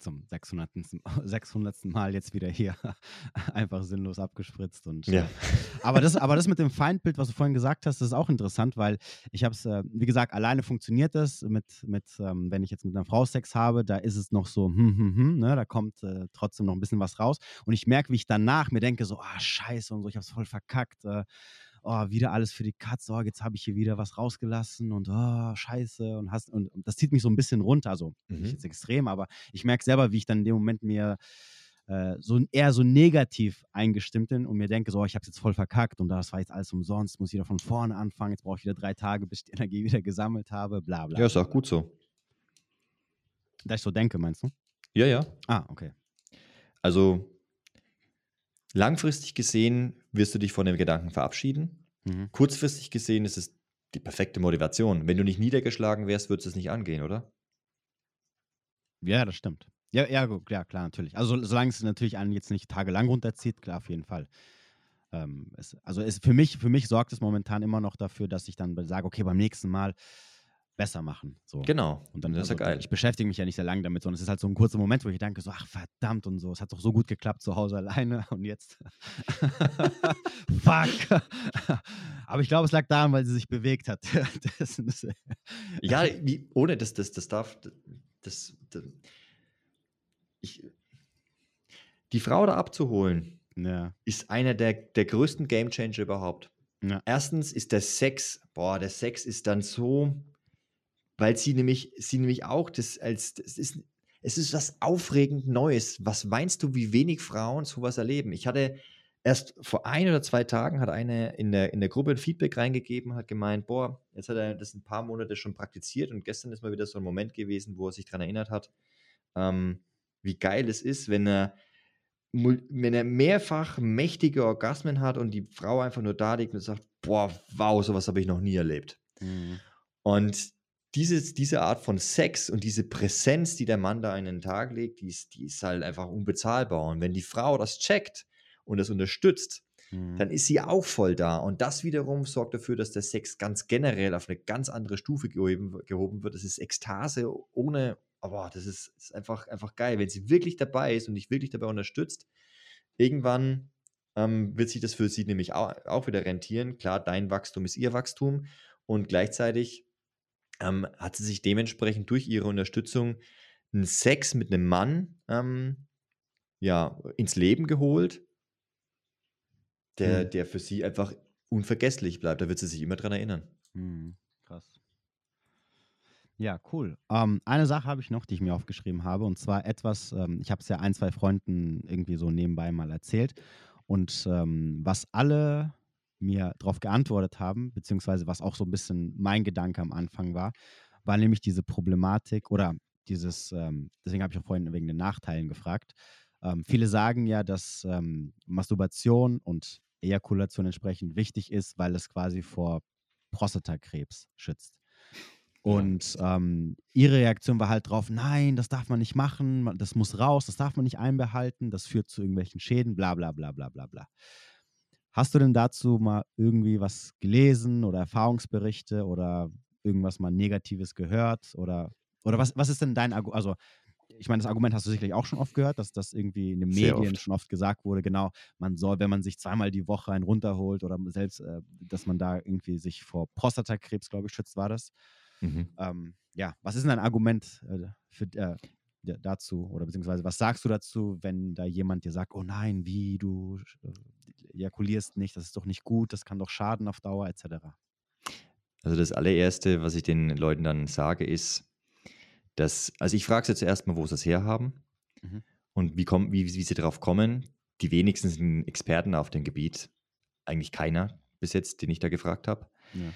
zum 600. 600. Mal jetzt wieder hier einfach sinnlos abgespritzt. Und, ja. aber, das, aber das mit dem Feindbild, was du vorhin gesagt hast, ist auch interessant, weil ich habe es, äh, wie gesagt, alleine funktioniert das. Mit, mit ähm, wenn ich jetzt mit einer Frau Sex habe, da ist es noch so, hm, hm, hm, ne, da kommt äh, trotzdem noch ein bisschen was raus. Und ich merke, wie ich danach mir denke, so, ah, scheiße und so, ich habe es voll verkackt. Äh, oh, wieder alles für die Katze, oh, jetzt habe ich hier wieder was rausgelassen und oh, scheiße und, hast, und, und das zieht mich so ein bisschen runter, also mhm. nicht jetzt extrem, aber ich merke selber, wie ich dann in dem Moment mir äh, so eher so negativ eingestimmt bin und mir denke, so, ich habe es jetzt voll verkackt und das war jetzt alles umsonst, muss ich wieder von vorne anfangen, jetzt brauche ich wieder drei Tage, bis ich die Energie wieder gesammelt habe, bla bla. Ja, ist auch gut so. Da ich so denke, meinst du? Ja, ja. Ah, okay. Also Langfristig gesehen wirst du dich von dem Gedanken verabschieden. Mhm. Kurzfristig gesehen ist es die perfekte Motivation. Wenn du nicht niedergeschlagen wärst, würdest du es nicht angehen, oder? Ja, das stimmt. Ja, ja, ja klar, natürlich. Also solange es natürlich einen jetzt nicht tagelang runterzieht, klar, auf jeden Fall. Ähm, es, also es, für, mich, für mich sorgt es momentan immer noch dafür, dass ich dann sage, okay, beim nächsten Mal besser machen. So. Genau. Und dann das ist also, ja geil. Ich beschäftige mich ja nicht sehr lange damit, sondern es ist halt so ein kurzer Moment, wo ich denke, so, ach verdammt und so, es hat doch so gut geklappt zu Hause alleine und jetzt. Fuck. Aber ich glaube, es lag daran, weil sie sich bewegt hat. das, ja, ohne das, das, das darf. Das, das, ich, die Frau da abzuholen, ja. ist einer der, der größten Gamechanger überhaupt. Ja. Erstens ist der Sex, boah, der Sex ist dann so weil sie nämlich, sie nämlich auch das als, das ist, es ist was aufregend Neues. Was meinst du, wie wenig Frauen sowas erleben? Ich hatte erst vor ein oder zwei Tagen hat eine in der, in der Gruppe ein Feedback reingegeben, hat gemeint, boah, jetzt hat er das ein paar Monate schon praktiziert und gestern ist mal wieder so ein Moment gewesen, wo er sich daran erinnert hat, ähm, wie geil es ist, wenn er wenn er mehrfach mächtige Orgasmen hat und die Frau einfach nur da liegt und sagt, boah, wow, sowas habe ich noch nie erlebt. Mhm. Und dieses, diese Art von Sex und diese Präsenz, die der Mann da in den Tag legt, die ist, die ist halt einfach unbezahlbar. Und wenn die Frau das checkt und das unterstützt, mhm. dann ist sie auch voll da. Und das wiederum sorgt dafür, dass der Sex ganz generell auf eine ganz andere Stufe gehoben, gehoben wird. Das ist Ekstase ohne, aber das ist, ist, einfach, einfach geil. Wenn sie wirklich dabei ist und dich wirklich dabei unterstützt, irgendwann ähm, wird sich das für sie nämlich auch, auch wieder rentieren. Klar, dein Wachstum ist ihr Wachstum und gleichzeitig ähm, hat sie sich dementsprechend durch ihre Unterstützung einen Sex mit einem Mann ähm, ja, ins Leben geholt, der, mhm. der für sie einfach unvergesslich bleibt. Da wird sie sich immer dran erinnern. Mhm. Krass. Ja, cool. Ähm, eine Sache habe ich noch, die ich mir aufgeschrieben habe, und zwar etwas, ähm, ich habe es ja ein, zwei Freunden irgendwie so nebenbei mal erzählt. Und ähm, was alle mir darauf geantwortet haben, beziehungsweise was auch so ein bisschen mein Gedanke am Anfang war, war nämlich diese Problematik oder dieses, ähm, deswegen habe ich auch vorhin wegen den Nachteilen gefragt. Ähm, viele sagen ja, dass ähm, Masturbation und Ejakulation entsprechend wichtig ist, weil es quasi vor Prostatakrebs schützt. Und ähm, ihre Reaktion war halt drauf, nein, das darf man nicht machen, das muss raus, das darf man nicht einbehalten, das führt zu irgendwelchen Schäden, bla bla bla bla bla bla. Hast du denn dazu mal irgendwie was gelesen oder Erfahrungsberichte oder irgendwas mal Negatives gehört? Oder, oder was, was ist denn dein Argument? Also, ich meine, das Argument hast du sicherlich auch schon oft gehört, dass das irgendwie in den Medien oft. schon oft gesagt wurde, genau, man soll, wenn man sich zweimal die Woche einen runterholt oder selbst, äh, dass man da irgendwie sich vor Prostatakrebs, glaube ich, schützt, war das. Mhm. Ähm, ja, was ist denn dein Argument äh, für, äh, dazu oder beziehungsweise was sagst du dazu, wenn da jemand dir sagt, oh nein, wie du äh, ejakulierst nicht, das ist doch nicht gut, das kann doch schaden auf Dauer etc. Also das allererste, was ich den Leuten dann sage, ist, dass, also ich frage sie zuerst mal, wo sie es herhaben mhm. und wie, komm, wie, wie sie darauf kommen. Die wenigsten sind Experten auf dem Gebiet, eigentlich keiner bis jetzt, den ich da gefragt habe. Ja.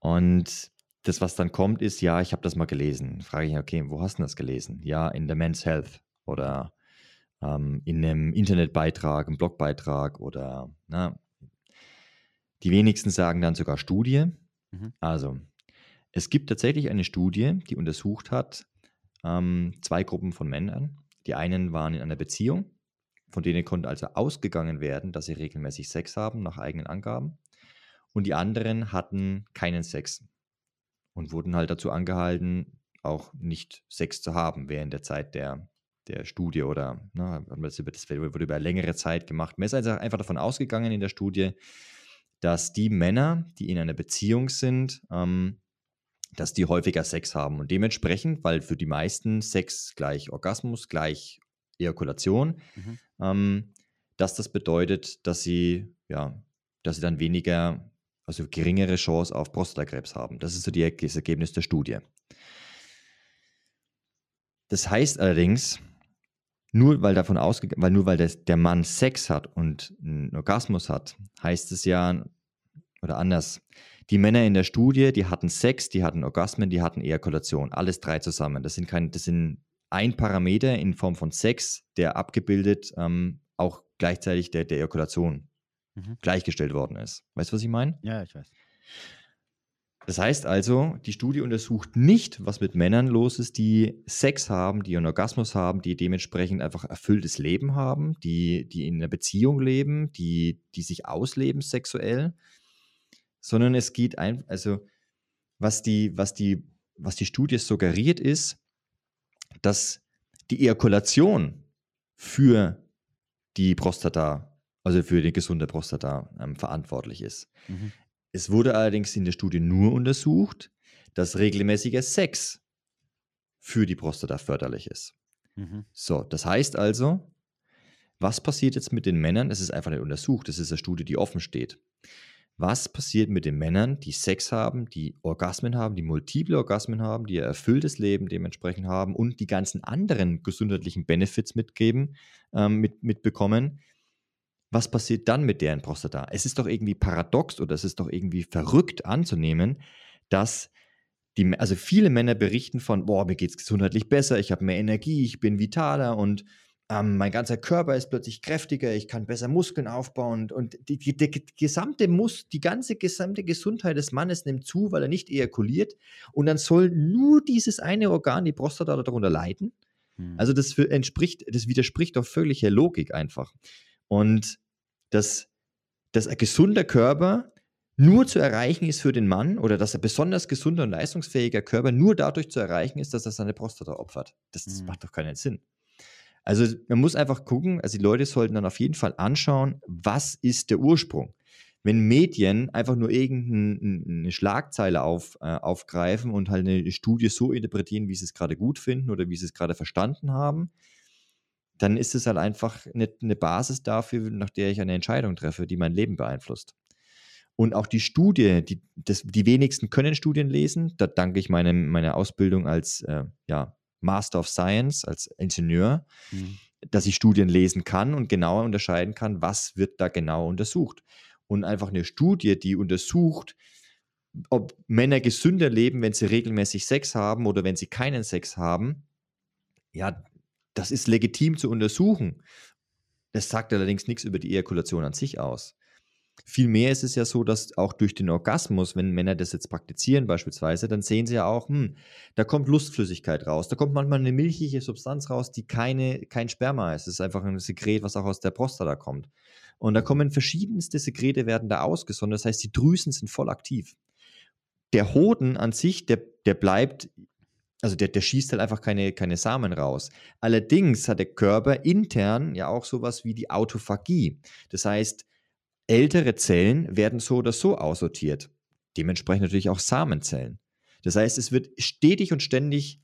Und das, was dann kommt, ist, ja, ich habe das mal gelesen. Frage ich, okay, wo hast du das gelesen? Ja, in der Men's Health oder ähm, in einem Internetbeitrag, einem Blogbeitrag oder, na, die wenigsten sagen dann sogar Studie. Mhm. Also, es gibt tatsächlich eine Studie, die untersucht hat, ähm, zwei Gruppen von Männern. Die einen waren in einer Beziehung, von denen konnte also ausgegangen werden, dass sie regelmäßig Sex haben, nach eigenen Angaben. Und die anderen hatten keinen Sex und wurden halt dazu angehalten, auch nicht Sex zu haben während der Zeit der, der Studie oder ne, das wurde über längere Zeit gemacht. Man ist also einfach davon ausgegangen in der Studie, dass die Männer, die in einer Beziehung sind, ähm, dass die häufiger Sex haben. Und dementsprechend, weil für die meisten Sex gleich Orgasmus, gleich Ejakulation, mhm. ähm, dass das bedeutet, dass sie, ja, dass sie dann weniger also geringere Chance auf Prostatakrebs haben. Das ist so die, das Ergebnis der Studie. Das heißt allerdings, nur weil davon ausgegangen, weil nur weil das, der Mann Sex hat und einen Orgasmus hat, heißt es ja, oder anders, die Männer in der Studie, die hatten Sex, die hatten Orgasmen, die hatten Ejakulation, alles drei zusammen. Das sind, kein, das sind ein Parameter in Form von Sex, der abgebildet ähm, auch gleichzeitig der, der Ejakulation mhm. gleichgestellt worden ist. Weißt du, was ich meine? Ja, ich weiß. Das heißt also, die Studie untersucht nicht, was mit Männern los ist, die Sex haben, die einen Orgasmus haben, die dementsprechend einfach erfülltes Leben haben, die, die in einer Beziehung leben, die, die sich ausleben sexuell, sondern es geht einfach, also was die, was die, was die Studie suggeriert ist, dass die Ejakulation für die Prostata also für die gesunde Prostata ähm, verantwortlich ist. Mhm. Es wurde allerdings in der Studie nur untersucht, dass regelmäßiger Sex für die Prostata förderlich ist. Mhm. So, das heißt also, was passiert jetzt mit den Männern? Es ist einfach nicht untersucht, das ist eine Studie, die offen steht. Was passiert mit den Männern, die Sex haben, die Orgasmen haben, die multiple Orgasmen haben, die ein erfülltes Leben dementsprechend haben und die ganzen anderen gesundheitlichen Benefits mitgeben, ähm, mit, mitbekommen, was passiert dann mit deren Prostata? Es ist doch irgendwie paradox oder es ist doch irgendwie verrückt anzunehmen, dass die, also viele Männer berichten von, boah, mir geht es gesundheitlich besser, ich habe mehr Energie, ich bin vitaler und ähm, mein ganzer Körper ist plötzlich kräftiger, ich kann besser Muskeln aufbauen und die, die, die, gesamte Mus, die ganze gesamte Gesundheit des Mannes nimmt zu, weil er nicht ejakuliert und dann soll nur dieses eine Organ, die Prostata, darunter leiden. Hm. Also das entspricht, das widerspricht doch völliger Logik einfach. Und das, dass ein gesunder Körper nur zu erreichen ist für den Mann oder dass ein besonders gesunder und leistungsfähiger Körper nur dadurch zu erreichen ist, dass er seine Prostata opfert. Das, das mhm. macht doch keinen Sinn. Also man muss einfach gucken, also die Leute sollten dann auf jeden Fall anschauen, was ist der Ursprung. Wenn Medien einfach nur irgendeine Schlagzeile auf, äh, aufgreifen und halt eine Studie so interpretieren, wie sie es gerade gut finden oder wie sie es gerade verstanden haben, dann ist es halt einfach eine, eine Basis dafür, nach der ich eine Entscheidung treffe, die mein Leben beeinflusst. Und auch die Studie, die, das, die wenigsten können Studien lesen. Da danke ich meine, meiner Ausbildung als äh, ja, Master of Science, als Ingenieur, mhm. dass ich Studien lesen kann und genauer unterscheiden kann, was wird da genau untersucht. Und einfach eine Studie, die untersucht, ob Männer gesünder leben, wenn sie regelmäßig Sex haben oder wenn sie keinen Sex haben, ja, das ist legitim zu untersuchen. Das sagt allerdings nichts über die Ejakulation an sich aus. Vielmehr ist es ja so, dass auch durch den Orgasmus, wenn Männer das jetzt praktizieren beispielsweise, dann sehen sie ja auch, hm, da kommt Lustflüssigkeit raus. Da kommt manchmal eine milchige Substanz raus, die keine, kein Sperma ist. Das ist einfach ein Sekret, was auch aus der Prostata kommt. Und da kommen verschiedenste Sekrete, werden da ausgesondert. Das heißt, die Drüsen sind voll aktiv. Der Hoden an sich, der, der bleibt, also der, der schießt halt einfach keine, keine Samen raus. Allerdings hat der Körper intern ja auch sowas wie die Autophagie. Das heißt, Ältere Zellen werden so oder so aussortiert. Dementsprechend natürlich auch Samenzellen. Das heißt, es wird stetig und ständig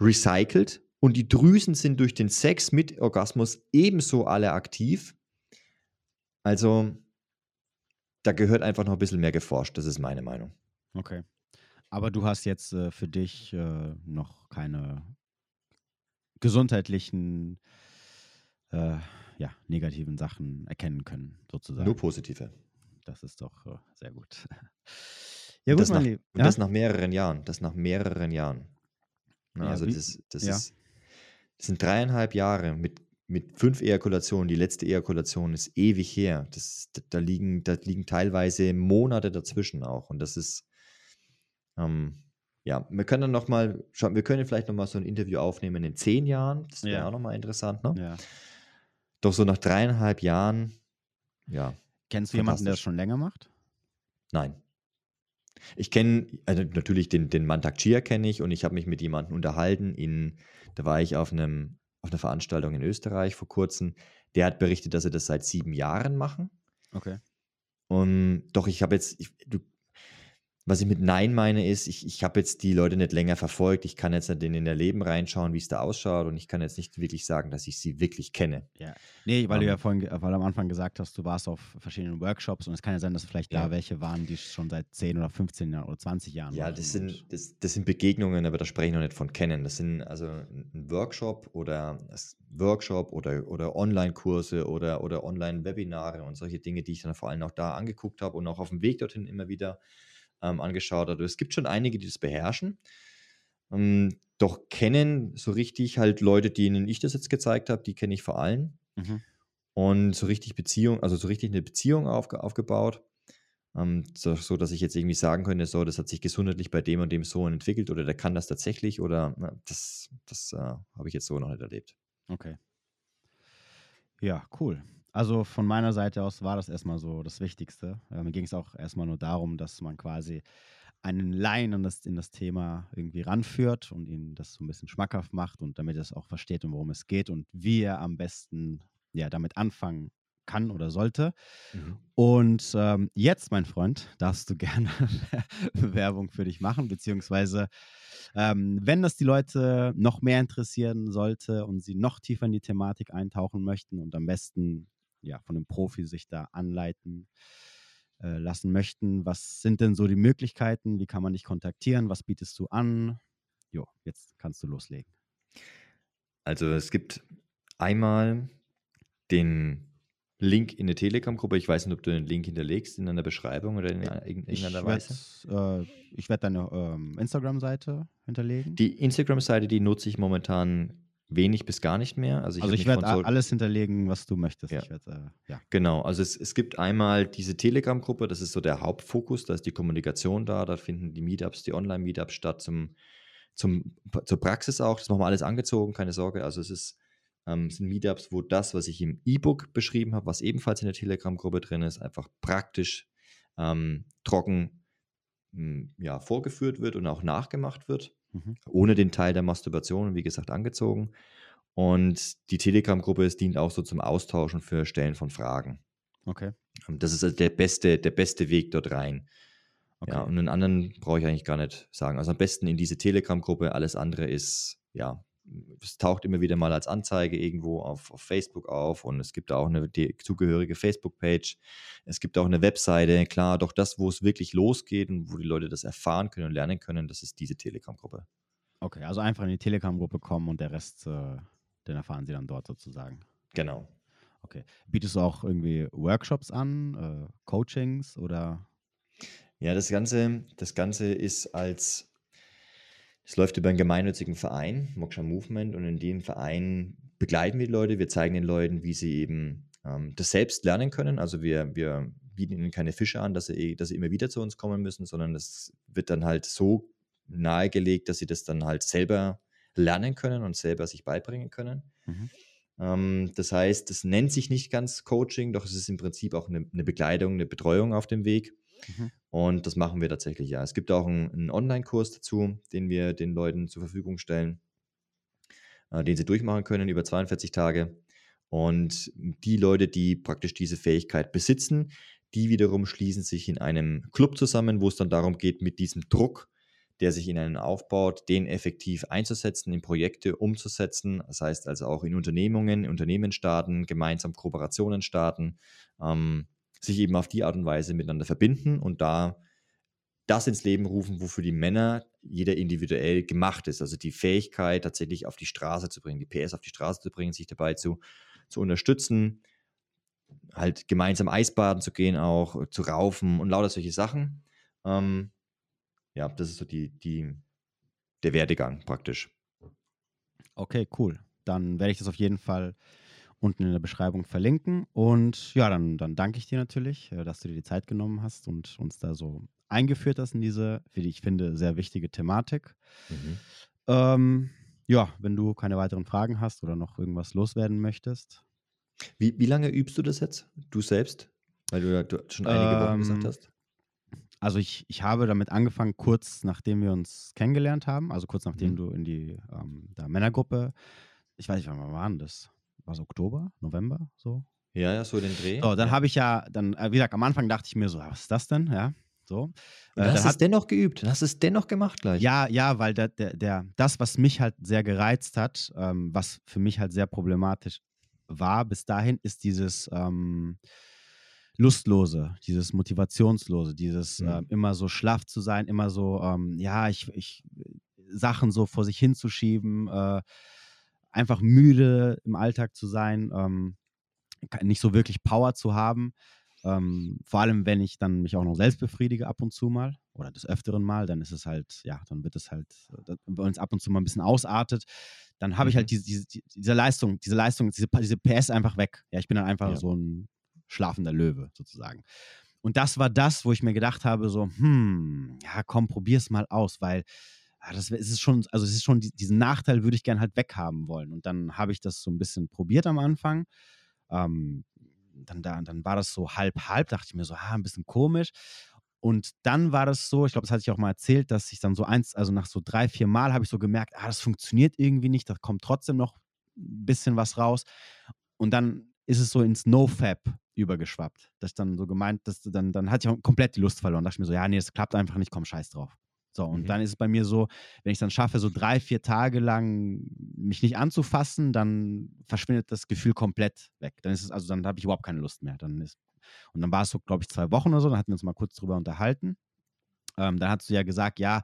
recycelt und die Drüsen sind durch den Sex mit Orgasmus ebenso alle aktiv. Also da gehört einfach noch ein bisschen mehr geforscht, das ist meine Meinung. Okay. Aber du hast jetzt äh, für dich äh, noch keine gesundheitlichen äh, ja, negativen Sachen erkennen können, sozusagen. Nur positive. Das ist doch uh, sehr gut. ja, gut, das, nach, ja? das nach mehreren Jahren. Das nach mehreren Jahren. Na, ja, also, das, das, ja. ist, das sind dreieinhalb Jahre mit, mit fünf Ejakulationen. Die letzte Ejakulation ist ewig her. Das, da, liegen, da liegen teilweise Monate dazwischen auch. Und das ist, ähm, ja, wir können dann nochmal, wir können vielleicht nochmal so ein Interview aufnehmen in zehn Jahren. Das wäre ja. auch nochmal interessant, ne? Ja. Doch so nach dreieinhalb Jahren, ja. Kennst du jemanden, der das schon länger macht? Nein. Ich kenne, also natürlich den, den Mantak Chia kenne ich und ich habe mich mit jemandem unterhalten. In, da war ich auf, einem, auf einer Veranstaltung in Österreich vor kurzem. Der hat berichtet, dass sie das seit sieben Jahren machen. Okay. Und doch, ich habe jetzt, ich, du was ich mit Nein meine, ist, ich, ich habe jetzt die Leute nicht länger verfolgt. Ich kann jetzt nicht in ihr Leben reinschauen, wie es da ausschaut. Und ich kann jetzt nicht wirklich sagen, dass ich sie wirklich kenne. Ja. Nee, weil um, du ja ähm. vorhin, weil am Anfang gesagt hast, du warst auf verschiedenen Workshops und es kann ja sein, dass vielleicht ja. da welche waren, die schon seit 10 oder 15 Jahren oder 20 Jahren Ja, das sind, das, das sind Begegnungen, aber da spreche ich noch nicht von kennen. Das sind also ein Workshop oder Workshop oder, oder Online-Kurse oder, oder Online-Webinare und solche Dinge, die ich dann vor allem auch da angeguckt habe und auch auf dem Weg dorthin immer wieder ähm, angeschaut hat. Es gibt schon einige, die das beherrschen. Ähm, doch kennen so richtig halt Leute, denen ich das jetzt gezeigt habe, die kenne ich vor allem. Mhm. Und so richtig Beziehung, also so richtig eine Beziehung auf, aufgebaut. Ähm, so, so, dass ich jetzt irgendwie sagen könnte, so, das hat sich gesundheitlich bei dem und dem so entwickelt oder der kann das tatsächlich oder na, das, das äh, habe ich jetzt so noch nicht erlebt. Okay. Ja, cool. Also von meiner Seite aus war das erstmal so das Wichtigste. Äh, mir ging es auch erstmal nur darum, dass man quasi einen Laien in das, in das Thema irgendwie ranführt und ihn das so ein bisschen schmackhaft macht und damit er es auch versteht, um worum es geht und wie er am besten ja, damit anfangen kann oder sollte. Mhm. Und ähm, jetzt, mein Freund, darfst du gerne Werbung für dich machen, beziehungsweise ähm, wenn das die Leute noch mehr interessieren sollte und sie noch tiefer in die Thematik eintauchen möchten und am besten ja, von einem Profi sich da anleiten äh, lassen möchten. Was sind denn so die Möglichkeiten? Wie kann man dich kontaktieren? Was bietest du an? Jo, jetzt kannst du loslegen. Also es gibt einmal den Link in der Telegram-Gruppe. Ich weiß nicht, ob du den Link hinterlegst in einer Beschreibung oder in irgendeiner Weise. Äh, ich werde deine ähm, Instagram-Seite hinterlegen. Die Instagram-Seite, die nutze ich momentan wenig bis gar nicht mehr. Also ich, also ich werde alles hinterlegen, was du möchtest. Ja. Werd, äh, ja. Genau, also es, es gibt einmal diese Telegram-Gruppe, das ist so der Hauptfokus, da ist die Kommunikation da, da finden die Meetups, die Online-Meetups statt zum, zum, zur Praxis auch. Das machen wir alles angezogen, keine Sorge. Also es ist ähm, sind Meetups, wo das, was ich im E-Book beschrieben habe, was ebenfalls in der Telegram-Gruppe drin ist, einfach praktisch ähm, trocken hm, ja, vorgeführt wird und auch nachgemacht wird, mhm. ohne den Teil der Masturbation, wie gesagt, angezogen. Und die Telegram-Gruppe dient auch so zum Austauschen für Stellen von Fragen. Okay. Ähm, das ist also der beste, der beste Weg dort rein. Okay. Ja, und einen anderen brauche ich eigentlich gar nicht sagen. Also am besten in diese Telegram-Gruppe, alles andere ist, ja, es taucht immer wieder mal als Anzeige irgendwo auf, auf Facebook auf und es gibt auch eine zugehörige Facebook-Page. Es gibt auch eine Webseite. Klar, doch das, wo es wirklich losgeht und wo die Leute das erfahren können und lernen können, das ist diese Telegram-Gruppe. Okay, also einfach in die Telegram-Gruppe kommen und der Rest, äh, den erfahren sie dann dort sozusagen. Genau. Okay. Bietest du auch irgendwie Workshops an, äh, Coachings oder? Ja, das Ganze, das Ganze ist als es läuft über einen gemeinnützigen Verein, Moksha Movement, und in dem Verein begleiten wir die Leute, wir zeigen den Leuten, wie sie eben ähm, das selbst lernen können. Also wir, wir bieten ihnen keine Fische an, dass sie, dass sie immer wieder zu uns kommen müssen, sondern das wird dann halt so nahegelegt, dass sie das dann halt selber lernen können und selber sich beibringen können. Mhm. Ähm, das heißt, es nennt sich nicht ganz Coaching, doch es ist im Prinzip auch eine, eine Begleitung, eine Betreuung auf dem Weg. Mhm. Und das machen wir tatsächlich, ja. Es gibt auch einen, einen Online-Kurs dazu, den wir den Leuten zur Verfügung stellen, äh, den sie durchmachen können über 42 Tage. Und die Leute, die praktisch diese Fähigkeit besitzen, die wiederum schließen sich in einem Club zusammen, wo es dann darum geht, mit diesem Druck, der sich in einen aufbaut, den effektiv einzusetzen, in Projekte umzusetzen. Das heißt also auch in Unternehmungen, Unternehmen starten, gemeinsam Kooperationen starten, ähm, sich eben auf die Art und Weise miteinander verbinden und da das ins Leben rufen, wofür die Männer jeder individuell gemacht ist. Also die Fähigkeit, tatsächlich auf die Straße zu bringen, die PS auf die Straße zu bringen, sich dabei zu, zu unterstützen, halt gemeinsam Eisbaden zu gehen, auch zu raufen und lauter solche Sachen. Ähm, ja, das ist so die, die, der Werdegang praktisch. Okay, cool. Dann werde ich das auf jeden Fall unten in der Beschreibung verlinken. Und ja, dann, dann danke ich dir natürlich, äh, dass du dir die Zeit genommen hast und uns da so eingeführt hast in diese, wie ich finde, sehr wichtige Thematik. Mhm. Ähm, ja, wenn du keine weiteren Fragen hast oder noch irgendwas loswerden möchtest. Wie, wie lange übst du das jetzt? Du selbst? Weil du, du schon einige Wochen gesagt ähm, hast. Also ich, ich habe damit angefangen, kurz nachdem wir uns kennengelernt haben, also kurz nachdem mhm. du in die ähm, Männergruppe, ich weiß nicht, wann war das? War es Oktober, November, so? Ja, ja, so den Dreh. So, dann habe ich ja, dann, äh, wie gesagt, am Anfang dachte ich mir so, was ist das denn? Ja, so. Äh, hast es dennoch geübt, hast es dennoch gemacht gleich. Ja, ja, weil der, der, der, das, was mich halt sehr gereizt hat, ähm, was für mich halt sehr problematisch war bis dahin, ist dieses ähm, Lustlose, dieses Motivationslose, dieses mhm. äh, immer so schlaff zu sein, immer so, ähm, ja, ich, ich, Sachen so vor sich hinzuschieben, äh, einfach müde im Alltag zu sein, ähm, nicht so wirklich Power zu haben. Ähm, vor allem, wenn ich dann mich auch noch selbst befriedige ab und zu mal oder des Öfteren mal, dann ist es halt, ja, dann wird es halt, wenn es ab und zu mal ein bisschen ausartet, dann habe ich halt mhm. diese, diese, diese Leistung, diese Leistung, diese, diese PS einfach weg. Ja, ich bin dann einfach ja. so ein schlafender Löwe sozusagen. Und das war das, wo ich mir gedacht habe, so, hm, ja, komm, probier's mal aus, weil das ist schon, also es ist schon, diesen Nachteil würde ich gerne halt weghaben wollen. Und dann habe ich das so ein bisschen probiert am Anfang. Ähm, dann, da, dann war das so halb, halb, dachte ich mir so, ah, ein bisschen komisch. Und dann war das so, ich glaube, das hatte ich auch mal erzählt, dass ich dann so eins, also nach so drei, vier Mal habe ich so gemerkt, ah, das funktioniert irgendwie nicht, da kommt trotzdem noch ein bisschen was raus. Und dann ist es so ins No-Fab übergeschwappt. Das dann so gemeint, dass dann, dann hatte ich komplett die Lust verloren. Da dachte ich mir so, ja, nee, das klappt einfach nicht, komm, scheiß drauf. So, und mhm. dann ist es bei mir so, wenn ich es dann schaffe, so drei, vier Tage lang mich nicht anzufassen, dann verschwindet das Gefühl komplett weg. Dann ist es, also dann habe ich überhaupt keine Lust mehr. Dann ist, und dann war es so, glaube ich, zwei Wochen oder so, dann hatten wir uns mal kurz drüber unterhalten. Ähm, dann hast du ja gesagt, ja,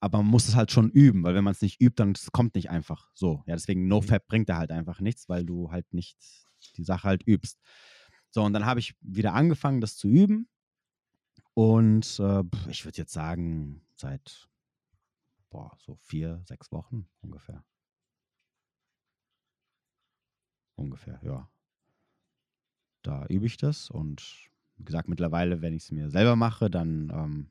aber man muss es halt schon üben, weil wenn man es nicht übt, dann kommt nicht einfach so. Ja, deswegen NoFap mhm. bringt da halt einfach nichts, weil du halt nicht die Sache halt übst. So, und dann habe ich wieder angefangen, das zu üben. Und äh, ich würde jetzt sagen, seit boah, so vier, sechs Wochen ungefähr. Ungefähr, ja. Da übe ich das und wie gesagt, mittlerweile, wenn ich es mir selber mache, dann ähm,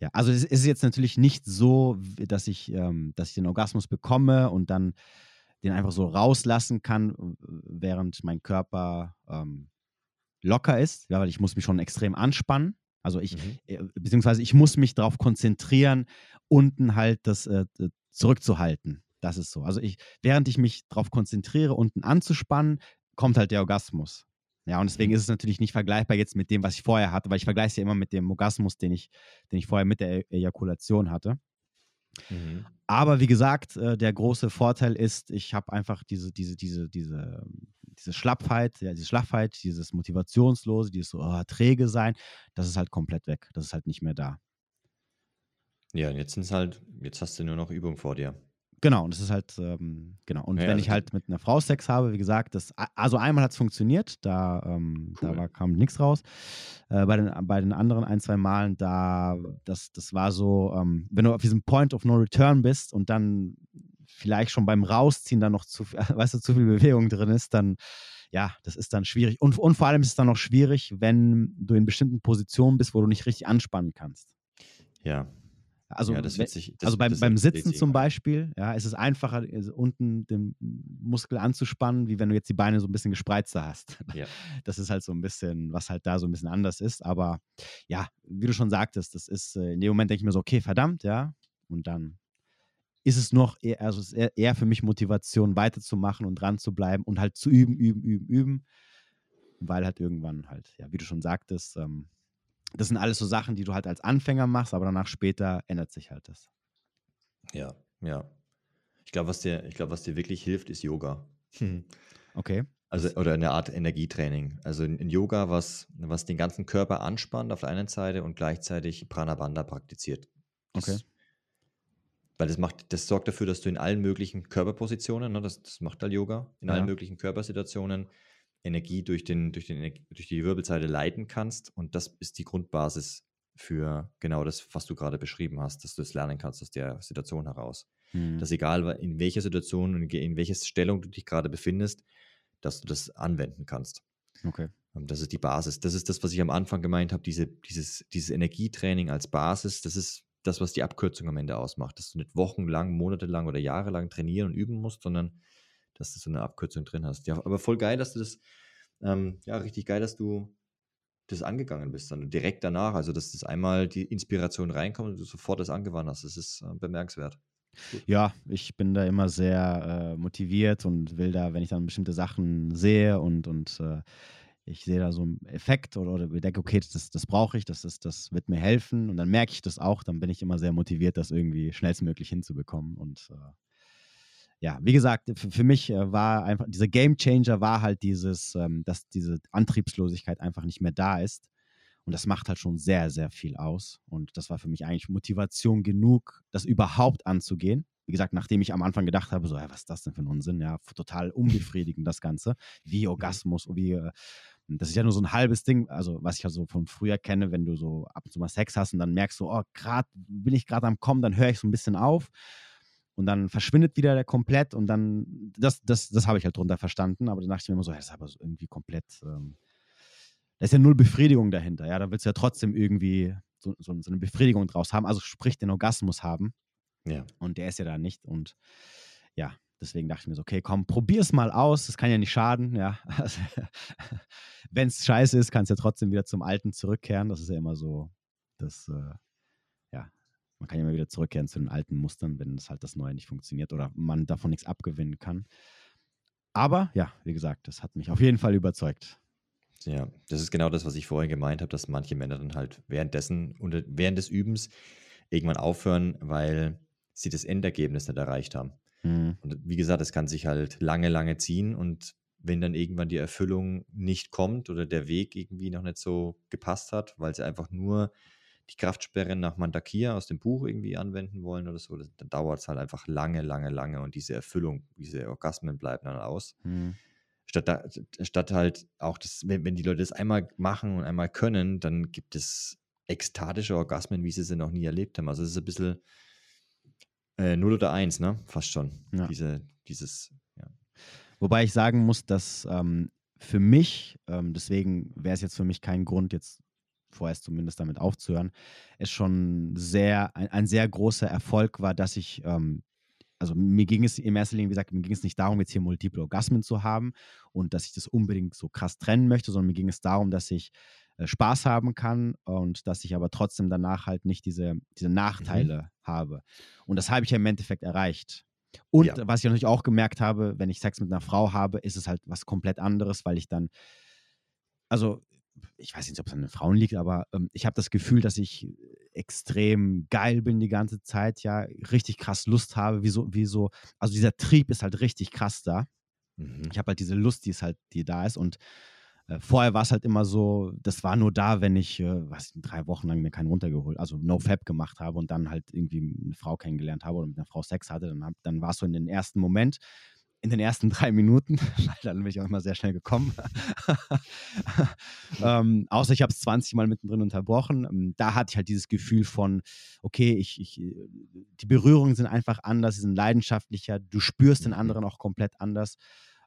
ja, also es ist jetzt natürlich nicht so, dass ich, ähm, dass ich den Orgasmus bekomme und dann den einfach so rauslassen kann, während mein Körper ähm, locker ist, ja, weil ich muss mich schon extrem anspannen. Also ich, mhm. äh, beziehungsweise ich muss mich darauf konzentrieren, unten halt das äh, zurückzuhalten. Das ist so. Also ich, während ich mich darauf konzentriere, unten anzuspannen, kommt halt der Orgasmus. Ja, und deswegen mhm. ist es natürlich nicht vergleichbar jetzt mit dem, was ich vorher hatte, weil ich vergleiche es ja immer mit dem Orgasmus, den ich, den ich vorher mit der e Ejakulation hatte. Mhm. Aber wie gesagt, äh, der große Vorteil ist, ich habe einfach diese, diese, diese, diese, diese Schlappheit, ja, diese Schlaffheit, dieses Motivationslose, dieses oh, träge sein, das ist halt komplett weg. Das ist halt nicht mehr da. Ja, und jetzt sind es halt, jetzt hast du nur noch Übung vor dir. Genau, und das ist halt, ähm, genau. Und ja, wenn also ich halt mit einer Frau Sex habe, wie gesagt, das, also einmal hat es funktioniert, da, ähm, cool. da war, kam nichts raus. Äh, bei, den, bei den anderen ein, zwei Malen, da, das, das war so, ähm, wenn du auf diesem Point of No Return bist und dann vielleicht schon beim Rausziehen dann noch zu, weißt du, zu viel Bewegung drin ist, dann, ja, das ist dann schwierig. Und, und vor allem ist es dann noch schwierig, wenn du in bestimmten Positionen bist, wo du nicht richtig anspannen kannst. Ja, also, ja, das sich, das, also beim, beim Sitzen zum Beispiel, ja, ist es einfacher, unten den Muskel anzuspannen, wie wenn du jetzt die Beine so ein bisschen gespreizter hast. Ja. Das ist halt so ein bisschen, was halt da so ein bisschen anders ist. Aber ja, wie du schon sagtest, das ist, äh, in dem Moment denke ich mir so, okay, verdammt, ja. Und dann ist es noch eher, also ist eher, für mich Motivation, weiterzumachen und dran zu bleiben und halt zu üben, üben, üben, üben. Weil halt irgendwann halt, ja, wie du schon sagtest, ähm, das sind alles so Sachen, die du halt als Anfänger machst, aber danach später ändert sich halt das. Ja, ja. Ich glaube, was dir, ich glaube, was dir wirklich hilft, ist Yoga. okay. Also, oder eine Art Energietraining. Also in, Yoga, was, was den ganzen Körper anspannt auf der einen Seite und gleichzeitig Pranabandha praktiziert. Das, okay. Weil das macht, das sorgt dafür, dass du in allen möglichen Körperpositionen, ne, das, das macht halt Yoga, in ja. allen möglichen Körpersituationen Energie durch, den, durch, den, durch die Wirbelsäule leiten kannst. Und das ist die Grundbasis für genau das, was du gerade beschrieben hast, dass du es lernen kannst aus der Situation heraus. Mhm. Dass egal in welcher Situation und in welcher Stellung du dich gerade befindest, dass du das anwenden kannst. Okay. Und das ist die Basis. Das ist das, was ich am Anfang gemeint habe, diese, dieses, dieses Energietraining als Basis, das ist das, was die Abkürzung am Ende ausmacht. Dass du nicht wochenlang, monatelang oder jahrelang trainieren und üben musst, sondern dass du so eine Abkürzung drin hast. Ja, aber voll geil, dass du das, ähm, ja, richtig geil, dass du das angegangen bist, dann direkt danach. Also, dass das einmal die Inspiration reinkommt und du sofort das angewandt hast. Das ist äh, bemerkenswert. Ja, ich bin da immer sehr äh, motiviert und will da, wenn ich dann bestimmte Sachen sehe und, und äh, ich sehe da so einen Effekt oder, oder denke, okay, das, das brauche ich, das, ist, das wird mir helfen und dann merke ich das auch, dann bin ich immer sehr motiviert, das irgendwie schnellstmöglich hinzubekommen und äh, ja, wie gesagt, für, für, mich äh, war einfach, dieser Game Changer war halt dieses, ähm, dass diese Antriebslosigkeit einfach nicht mehr da ist. Und das macht halt schon sehr, sehr viel aus. Und das war für mich eigentlich Motivation genug, das überhaupt anzugehen. Wie gesagt, nachdem ich am Anfang gedacht habe, so, ja, was ist das denn für ein Unsinn? Ja, total unbefriedigend das Ganze. Wie Orgasmus, wie, äh, das ist ja nur so ein halbes Ding, also was ich ja so von früher kenne, wenn du so ab und zu mal Sex hast und dann merkst du, oh, gerade bin ich gerade am Kommen, dann höre ich so ein bisschen auf und dann verschwindet wieder der komplett und dann, das, das, das habe ich halt drunter verstanden, aber dann dachte ich mir immer so, das ist aber so irgendwie komplett, ähm, da ist ja null Befriedigung dahinter, ja, da willst du ja trotzdem irgendwie so, so, so, eine Befriedigung draus haben, also sprich den Orgasmus haben. Ja. Und der ist ja da nicht und ja, deswegen dachte ich mir so, okay, komm, probier es mal aus, das kann ja nicht schaden, ja. Also, Wenn es scheiße ist, kannst du ja trotzdem wieder zum Alten zurückkehren, das ist ja immer so das, äh, man kann ja immer wieder zurückkehren zu den alten Mustern, wenn das halt das Neue nicht funktioniert oder man davon nichts abgewinnen kann. Aber ja, wie gesagt, das hat mich auf jeden Fall überzeugt. Ja, das ist genau das, was ich vorhin gemeint habe, dass manche Männer dann halt währenddessen und während des Übens irgendwann aufhören, weil sie das Endergebnis nicht erreicht haben. Mhm. Und wie gesagt, es kann sich halt lange, lange ziehen und wenn dann irgendwann die Erfüllung nicht kommt oder der Weg irgendwie noch nicht so gepasst hat, weil sie einfach nur die Kraftsperre nach Mandakia aus dem Buch irgendwie anwenden wollen oder so, dann dauert es halt einfach lange, lange, lange und diese Erfüllung, diese Orgasmen bleiben dann aus. Mhm. Statt, da, statt halt auch, das, wenn, wenn die Leute das einmal machen und einmal können, dann gibt es ekstatische Orgasmen, wie sie sie noch nie erlebt haben. Also es ist ein bisschen äh, 0 oder 1, ne? Fast schon. Ja. Diese, dieses, ja. Wobei ich sagen muss, dass ähm, für mich, ähm, deswegen wäre es jetzt für mich kein Grund, jetzt vorerst zumindest damit aufzuhören, es schon sehr, ein, ein sehr großer Erfolg war, dass ich ähm, also mir ging es im ersten Linie, wie gesagt, mir ging es nicht darum, jetzt hier multiple Orgasmen zu haben und dass ich das unbedingt so krass trennen möchte, sondern mir ging es darum, dass ich Spaß haben kann und dass ich aber trotzdem danach halt nicht diese, diese mhm. Nachteile mhm. habe. Und das habe ich ja im Endeffekt erreicht. Und ja. was ich natürlich auch gemerkt habe, wenn ich Sex mit einer Frau habe, ist es halt was komplett anderes, weil ich dann, also ich weiß nicht, ob es an den Frauen liegt, aber ähm, ich habe das Gefühl, dass ich extrem geil bin die ganze Zeit, ja, richtig krass Lust habe, wie so, wie so also dieser Trieb ist halt richtig krass da. Mhm. Ich habe halt diese Lust, die ist halt, die da ist und äh, vorher war es halt immer so, das war nur da, wenn ich, äh, was, drei Wochen lang mir keinen runtergeholt, also No Fab gemacht habe und dann halt irgendwie eine Frau kennengelernt habe oder mit einer Frau Sex hatte, dann, dann war es so in den ersten Moment, in den ersten drei Minuten, weil dann bin ich auch immer sehr schnell gekommen. ähm, außer ich habe es 20 Mal mittendrin unterbrochen. Ähm, da hatte ich halt dieses Gefühl von, okay, ich, ich, äh, die Berührungen sind einfach anders, sie sind leidenschaftlicher, du spürst den mhm. anderen auch komplett anders.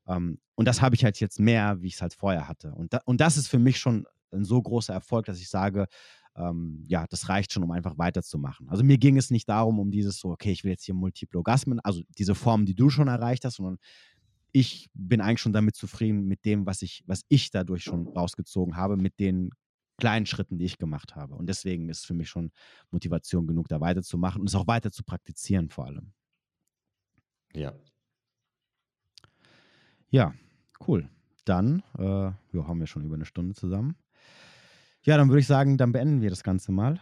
Ähm, und das habe ich halt jetzt mehr, wie ich es halt vorher hatte. Und, da, und das ist für mich schon ein so großer Erfolg, dass ich sage, ähm, ja, das reicht schon, um einfach weiterzumachen. Also mir ging es nicht darum, um dieses so, okay, ich will jetzt hier Multiple Orgasmen, also diese Form, die du schon erreicht hast, sondern ich bin eigentlich schon damit zufrieden mit dem, was ich, was ich dadurch schon rausgezogen habe, mit den kleinen Schritten, die ich gemacht habe. Und deswegen ist für mich schon Motivation genug, da weiterzumachen und es auch weiter zu praktizieren vor allem. Ja. Ja, cool. Dann äh, ja, haben wir schon über eine Stunde zusammen. Ja, dann würde ich sagen, dann beenden wir das Ganze mal.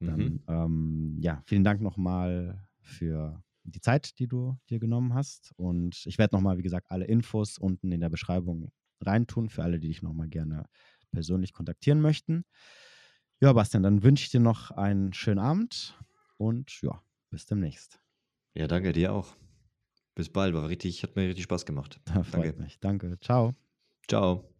Dann, mhm. ähm, ja, vielen Dank nochmal für die Zeit, die du dir genommen hast. Und ich werde nochmal, wie gesagt, alle Infos unten in der Beschreibung reintun für alle, die dich nochmal gerne persönlich kontaktieren möchten. Ja, Bastian, dann wünsche ich dir noch einen schönen Abend und ja, bis demnächst. Ja, danke dir auch. Bis bald, war richtig, hat mir richtig Spaß gemacht. Danke. mich. Danke. Ciao. Ciao.